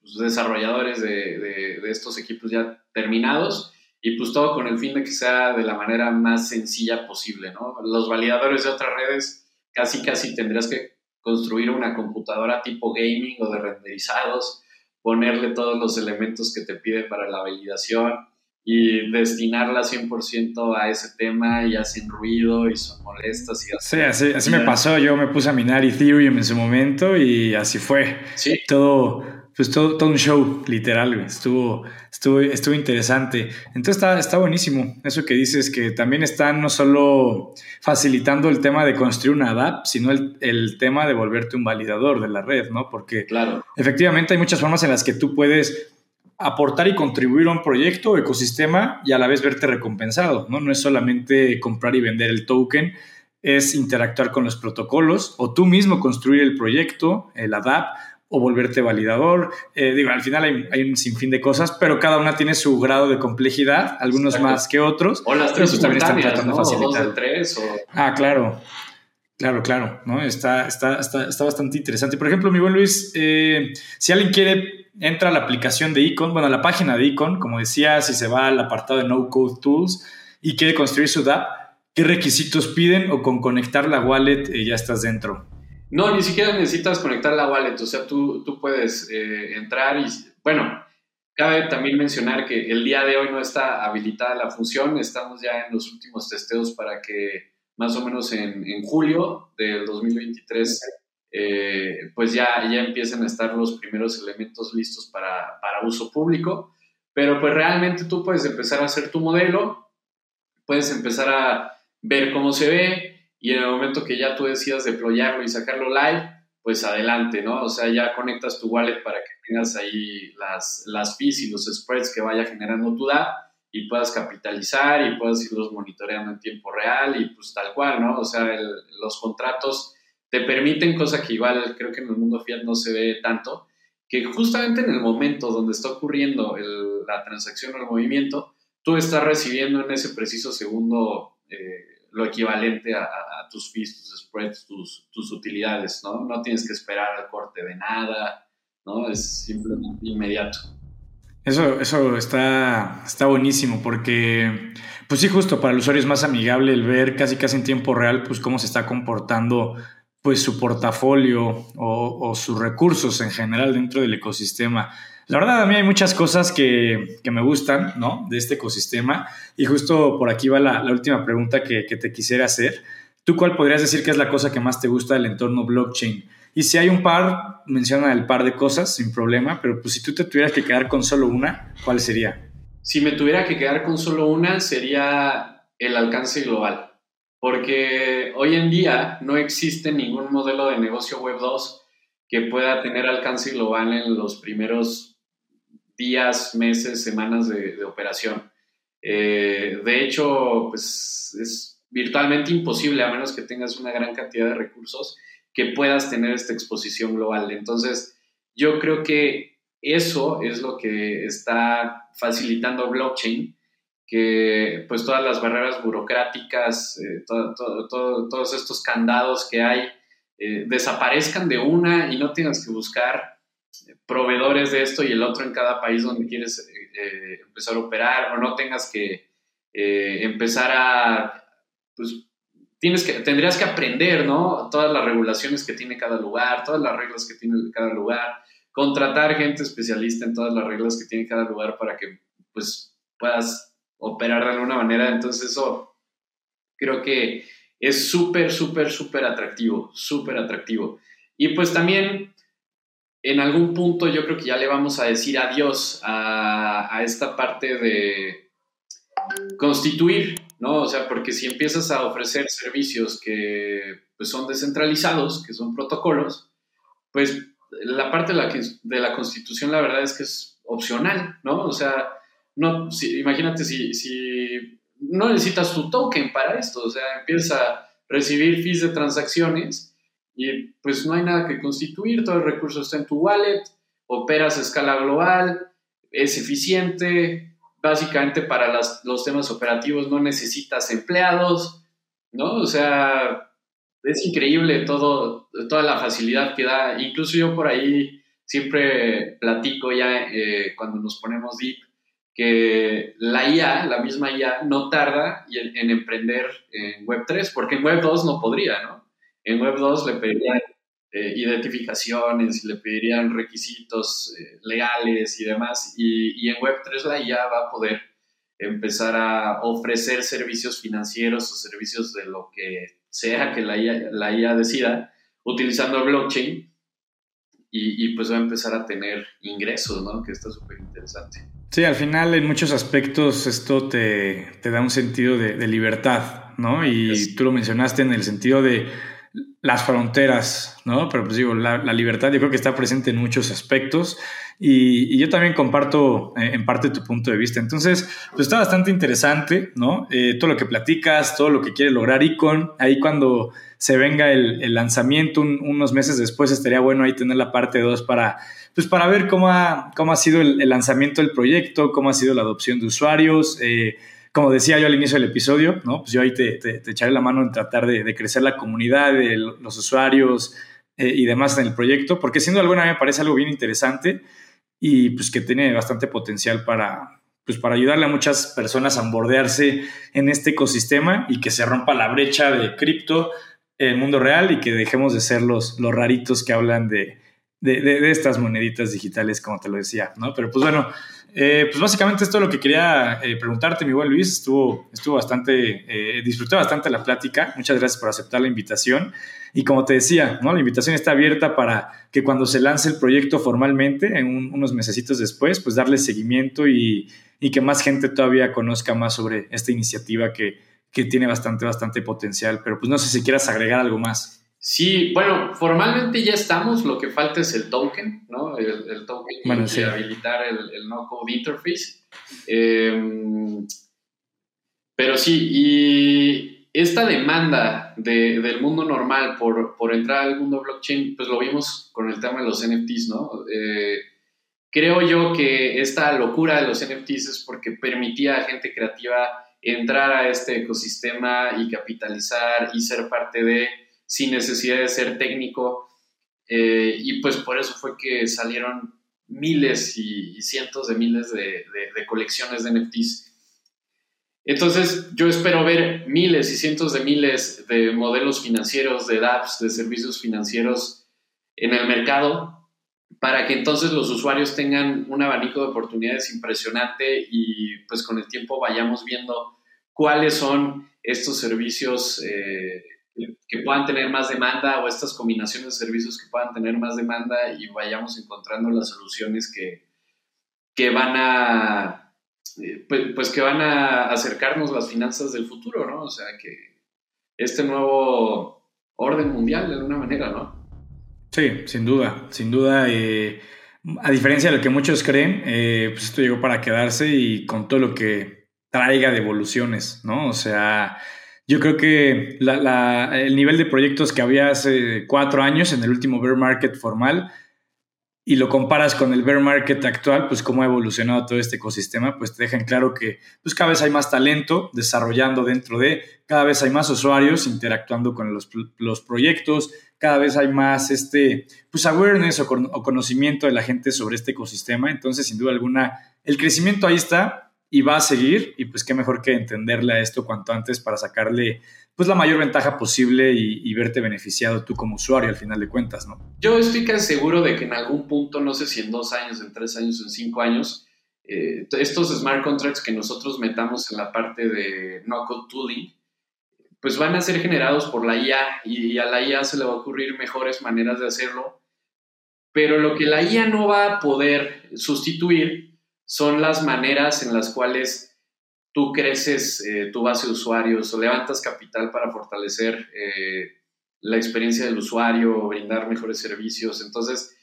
[SPEAKER 3] pues, desarrolladores de, estos equipos ya terminados y pues todo con el fin de que sea de la manera más sencilla posible, ¿no? Los validadores de otras redes casi casi tendrías que construir una computadora tipo gaming o de renderizados ponerle todos los elementos que te pide para la validación y destinarla 100% a ese tema y hacen ruido y son molestas. Y
[SPEAKER 2] sí, así, así me pasó. Yo me puse a minar Ethereum en su momento y así fue. Sí. Todo pues todo, todo un show, literal, Estuvo, estuvo, estuvo interesante. Entonces está, está buenísimo eso que dices, que también están no solo facilitando el tema de construir una DApp, sino el, el, tema de volverte un validador de la red, ¿no? Porque claro. efectivamente hay muchas formas en las que tú puedes aportar y contribuir a un proyecto o ecosistema y a la vez verte recompensado, ¿no? No es solamente comprar y vender el token, es interactuar con los protocolos o tú mismo construir el proyecto, el DApp o volverte validador. Eh, digo, al final hay, un sinfín de cosas, pero cada una tiene su grado de complejidad, algunos más que otros.
[SPEAKER 3] O las tres también están tratando de facilitar. tres,
[SPEAKER 2] Ah, claro. Claro, claro, ¿no? Está, está, está, está bastante interesante. Por ejemplo, mi buen Luis, eh, si alguien quiere, entra a la aplicación de Icon, bueno, a la página de Icon, como decía, si se va al apartado de No Code Tools y quiere construir su DApp, ¿qué requisitos piden o con conectar la wallet eh, ya estás dentro?
[SPEAKER 3] No, ni siquiera necesitas conectar la wallet, o sea, tú, tú puedes eh, entrar y, bueno, cabe también mencionar que el día de hoy no está habilitada la función, estamos ya en los últimos testeos para que más o menos en, en julio del 2023, eh, pues ya, ya empiecen a estar los primeros elementos listos para, para uso público, pero pues realmente tú puedes empezar a hacer tu modelo, puedes empezar a ver cómo se ve, y en el momento que ya tú decidas deployarlo y sacarlo live, pues adelante, ¿no? O sea, ya conectas tu wallet para que tengas ahí las, las fees y los spreads que vaya generando tu DAP y puedas capitalizar y puedas irlos monitoreando en tiempo real y pues tal cual, ¿no? O sea, los contratos te permiten, cosa que igual creo que en el mundo fiat no se ve tanto, que justamente en el momento donde está ocurriendo la transacción o el movimiento, tú estás recibiendo en ese preciso segundo eh, lo equivalente a, tus fees, tus spreads, tus, utilidades, ¿no? No tienes que esperar al corte de nada, ¿no? Es simplemente inmediato.
[SPEAKER 2] Eso, eso está, está buenísimo porque, pues sí, justo para el usuario es más amigable el ver casi casi en tiempo real, pues cómo se está comportando pues su portafolio o sus recursos en general dentro del ecosistema. La verdad, a mí hay muchas cosas que, me gustan, ¿no? De este ecosistema. Y justo por aquí va la, última pregunta que, que, te quisiera hacer. ¿Tú cuál podrías decir que es la cosa que más te gusta del entorno blockchain? Y si hay un par, menciona el par de cosas sin problema, pero pues si tú te tuvieras que quedar con solo una, ¿cuál sería?
[SPEAKER 3] Si me tuviera que quedar con solo una, sería el alcance global. Porque hoy en día no existe ningún modelo de negocio Web 2 que pueda tener alcance global en los primeros días, meses, semanas de, operación. Eh, de hecho, pues es virtualmente imposible, a menos que tengas una gran cantidad de recursos que puedas tener esta exposición global. Entonces, yo creo que eso es lo que está facilitando blockchain, que pues todas las barreras burocráticas, eh, todos estos candados que hay, eh, desaparezcan de una y no tengas que buscar proveedores de esto y el otro en cada país donde quieres eh, empezar a operar o no tengas que empezar a pues, tienes que, tendrías que aprender, ¿no? Todas las regulaciones que tiene cada lugar, todas las reglas que tiene cada lugar, contratar gente especialista en todas las reglas que tiene cada lugar para que, pues, puedas operar de alguna manera. Entonces, eso creo que es súper, súper, súper atractivo, súper atractivo. Y pues también, en algún punto, yo creo que ya le vamos a decir adiós a, a esta parte de constituir ¿no? O sea, porque si empiezas a ofrecer servicios que pues, son descentralizados, que son protocolos, pues la parte de la, de la constitución la verdad es que es opcional, ¿no? O sea, no, imagínate si, si no necesitas tu token para esto, o sea, empiezas a recibir fees de transacciones y pues no hay nada que constituir, todo el recurso está en tu wallet, operas a escala global, es eficiente, básicamente para los temas operativos no necesitas empleados, ¿no? O sea, es increíble todo, toda la facilidad que da. Incluso yo por ahí siempre platico ya eh, cuando nos ponemos deep que la IA, la misma IA, no tarda en, emprender en Web3, porque en Web2 no podría, ¿no? En Web2 le pedirían eh, identificaciones y le pedirían requisitos eh, legales y demás. Y, en Web3 la IA va a poder empezar a ofrecer servicios financieros o servicios de lo que sea que la IA, la IA decida, utilizando blockchain. Y, pues va a empezar a tener ingresos, ¿no? Que está súper interesante.
[SPEAKER 2] Sí, al final en muchos aspectos esto te, te da un sentido de, de libertad, ¿no? Y tú lo mencionaste en el sentido de las fronteras, ¿no? Pero pues digo, la, libertad yo creo que está presente en muchos aspectos y, yo también comparto eh, en parte tu punto de vista. Entonces, pues está bastante interesante, ¿no? Eh, todo lo que platicas, todo lo que quiere lograr Icon, ahí cuando se venga el, lanzamiento unos meses después estaría bueno ahí tener la parte 2 para, pues para ver cómo ha, cómo ha sido el, lanzamiento del proyecto, cómo ha sido la adopción de usuarios. Eh, como decía yo al inicio del episodio, ¿no? Pues yo ahí te, echaré la mano en tratar de, crecer la comunidad, de los usuarios eh, y demás en el proyecto, porque siendo alguna me parece algo bien interesante y pues que tiene bastante potencial para, pues para ayudarle a muchas personas a bordearse en este ecosistema y que se rompa la brecha de cripto en el mundo real y que dejemos de ser los, los raritos que hablan de, de, estas moneditas digitales, como te lo decía, ¿no? Pero pues bueno, eh, pues básicamente esto es lo que quería eh, preguntarte, mi buen Luis. Estuvo, estuvo bastante, eh, disfruté bastante la plática. Muchas gracias por aceptar la invitación. Y como te decía, ¿no? la invitación está abierta para que cuando se lance el proyecto formalmente, en unos mesecitos después, pues darle seguimiento y, que más gente todavía conozca más sobre esta iniciativa que, que tiene bastante, bastante potencial. Pero pues no sé si quieras agregar algo más.
[SPEAKER 3] Sí, bueno, formalmente ya estamos, lo que falta es el token, ¿no? El, token y habilitar el, no-code interface. Em, pero sí, y esta demanda del mundo normal por, por, entrar al mundo blockchain, pues lo vimos con el tema de los NFTs, ¿no? Eh, creo yo que esta locura de los NFTs es porque permitía a gente creativa entrar a este ecosistema y capitalizar y ser parte de sin necesidad de ser técnico. Eh, y pues por eso fue que salieron miles y, cientos de miles de, colecciones de NFTs. Entonces yo espero ver miles y cientos de miles de modelos financieros, de dApps, de servicios financieros en el mercado para que entonces los usuarios tengan un abanico de oportunidades impresionante y pues con el tiempo vayamos viendo cuáles son estos servicios eh, que puedan tener más demanda o estas combinaciones de servicios que puedan tener más demanda y vayamos encontrando las soluciones que, que van a eh, pues, pues, que van a acercarnos las finanzas del futuro, ¿no? O sea que este nuevo orden mundial de alguna manera, ¿no?
[SPEAKER 2] Sí, sin duda, sin duda. Eh, a diferencia de lo que muchos creen, eh, pues esto llegó para quedarse y con todo lo que traiga de evoluciones, ¿no? O sea, yo creo que el nivel de proyectos que había hace cuatro años en el último bear market formal y lo comparas con el bear market actual, pues cómo ha evolucionado todo este ecosistema, pues te dejan claro que pues cada vez hay más talento desarrollando dentro de, cada vez hay más usuarios interactuando con los, los proyectos, cada vez hay más este, pues awareness o conocimiento de la gente sobre este ecosistema, entonces sin duda alguna el crecimiento ahí está, y va a seguir y pues qué mejor que entenderle a esto cuanto antes para sacarle pues la mayor ventaja posible y, verte beneficiado tú como usuario al final de cuentas, ¿no?
[SPEAKER 3] Yo estoy casi seguro de que en algún punto, no sé si en dos años, en tres años, en cinco años, eh, estos smart contracts que nosotros metamos en la parte de no-code tooling, pues van a ser generados por la IA y a la IA se le va a ocurrir mejores maneras de hacerlo, pero lo que la IA no va a poder sustituir son las maneras en las cuales tú creces eh, tu base de usuarios o levantas capital para fortalecer eh, la experiencia del usuario, o brindar mejores servicios. Entonces,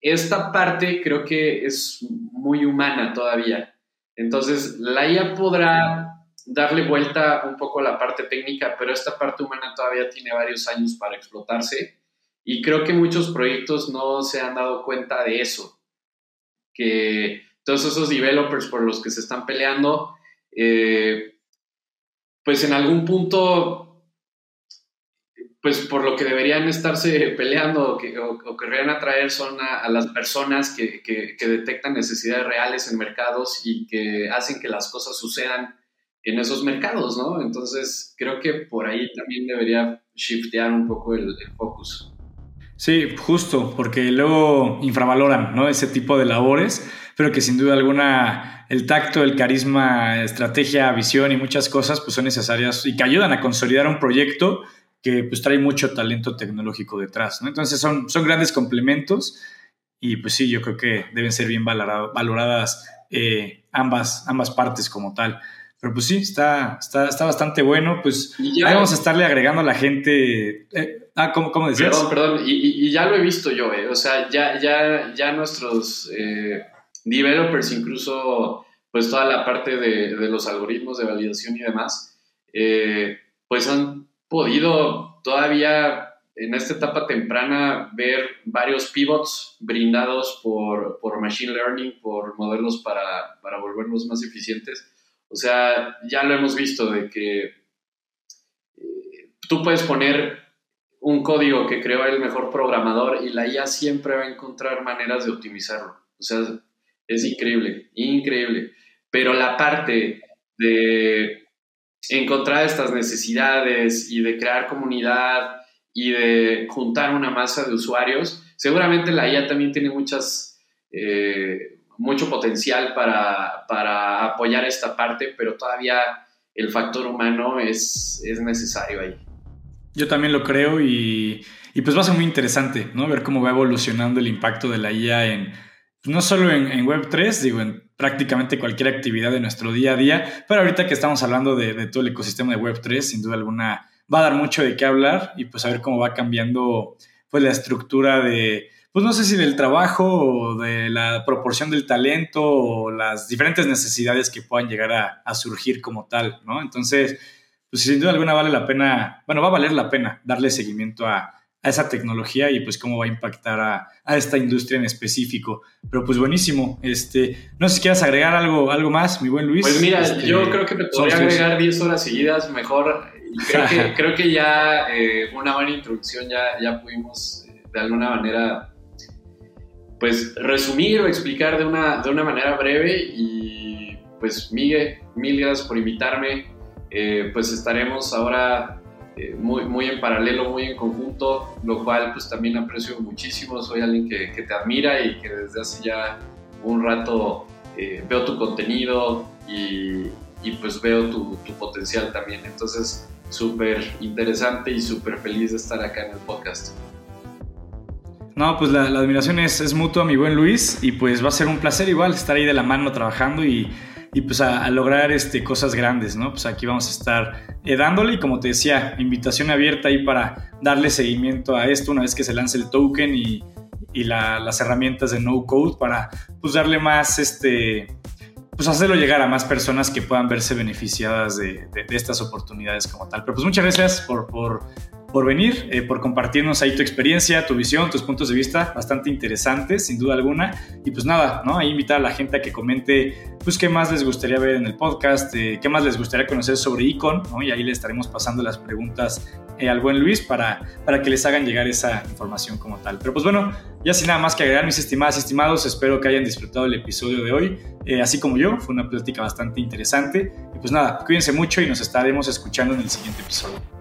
[SPEAKER 3] esta parte creo que es muy humana todavía. Entonces, la IA podrá darle vuelta un poco a la parte técnica, pero esta parte humana todavía tiene varios años para explotarse y creo que muchos proyectos no se han dado cuenta de eso, que todos esos developers por los que se están peleando, eh, pues en algún punto, pues por lo que deberían estarse peleando o, que, querrían atraer son a, las personas que, detectan necesidades reales en mercados y que hacen que las cosas sucedan en esos mercados, ¿no? Entonces creo que por ahí también debería shiftear un poco el, el focus.
[SPEAKER 2] Sí, justo, porque luego infravaloran ¿no? ese tipo de labores pero que sin duda alguna el tacto, el carisma, estrategia, visión y muchas cosas pues son necesarias y que ayudan a consolidar un proyecto que pues trae mucho talento tecnológico detrás, ¿no? Entonces son, son grandes complementos y pues sí, yo creo que deben ser bien valoradas eh, ambas, ambas partes como tal. Pero pues sí, está, está, está bastante bueno. Pues ahí vamos a estarle agregando a la gente. Eh, ah, ¿cómo, ¿cómo, decías?
[SPEAKER 3] Perdón, perdón. Y, y, ya lo he visto yo, eh. O sea, ya, ya, ya nuestros eh, developers, incluso pues toda la parte de, los algoritmos de validación y demás, eh, pues han podido todavía en esta etapa temprana ver varios pivots brindados por, por Machine Learning, por modelos para, para, volverlos más eficientes. O sea, ya lo hemos visto de que eh, tú puedes poner un código que creó el mejor programador y la IA siempre va a encontrar maneras de optimizarlo. O sea, es increíble, increíble. Pero la parte de encontrar estas necesidades y de crear comunidad y de juntar una masa de usuarios, seguramente la IA también tiene muchas, eh, mucho potencial para, para, apoyar esta parte, pero todavía el factor humano es, es necesario ahí.
[SPEAKER 2] Yo también lo creo y, pues va a ser muy interesante, ¿no? Ver cómo va evolucionando el impacto de la IA en no solo en, Web3, digo, en prácticamente cualquier actividad de nuestro día a día, pero ahorita que estamos hablando de, todo el ecosistema de Web3, sin duda alguna va a dar mucho de qué hablar y pues a ver cómo va cambiando pues la estructura de, pues no sé si del trabajo o de la proporción del talento o las diferentes necesidades que puedan llegar a, surgir como tal, ¿no? Entonces, pues sin duda alguna vale la pena, bueno, va a valer la pena darle seguimiento a, esa tecnología y pues cómo va a impactar a, esta industria en específico. Pero pues buenísimo. Este, no sé si quieras agregar algo, algo más, mi buen Luis.
[SPEAKER 3] Pues mira,
[SPEAKER 2] este,
[SPEAKER 3] yo creo que me podría agregar 10 horas seguidas mejor. Creo que, creo que ya eh, una buena introducción ya, ya pudimos eh, de alguna manera pues resumir o explicar de una, de una manera breve y pues Miguel, mil gracias por invitarme. Eh, pues estaremos ahora eh, muy, muy en paralelo, muy en conjunto, lo cual pues también aprecio muchísimo. Soy alguien que, que te admira y que desde hace ya un rato eh, veo tu contenido y, y pues veo tu, tu potencial también. Entonces, súper interesante y súper feliz de estar acá en el podcast.
[SPEAKER 2] No, pues la, admiración es, es, mutua, mi buen Luis, y pues va a ser un placer igual estar ahí de la mano trabajando y, y pues a, lograr este, cosas grandes, ¿no? Pues aquí vamos a estar eh, dándole y como te decía, invitación abierta ahí para darle seguimiento a esto una vez que se lance el token y, y las herramientas de no code para pues darle más este pues hacerlo llegar a más personas que puedan verse beneficiadas de, de, estas oportunidades como tal. Pero pues muchas gracias por por venir, eh, por compartirnos ahí tu experiencia, tu visión, tus puntos de vista, bastante interesantes, sin duda alguna. Y pues nada, ¿no? Ahí invitar a la gente a que comente, pues, qué más les gustaría ver en el podcast, eh, qué más les gustaría conocer sobre Icon, ¿no? Y ahí le estaremos pasando las preguntas eh, al buen Luis para, para que les hagan llegar esa información como tal. Pero pues bueno, ya sin nada más que agregar, mis estimadas y estimados, espero que hayan disfrutado el episodio de hoy, así como yo, fue una plática bastante interesante. Y pues nada, cuídense mucho y nos estaremos escuchando en el siguiente episodio.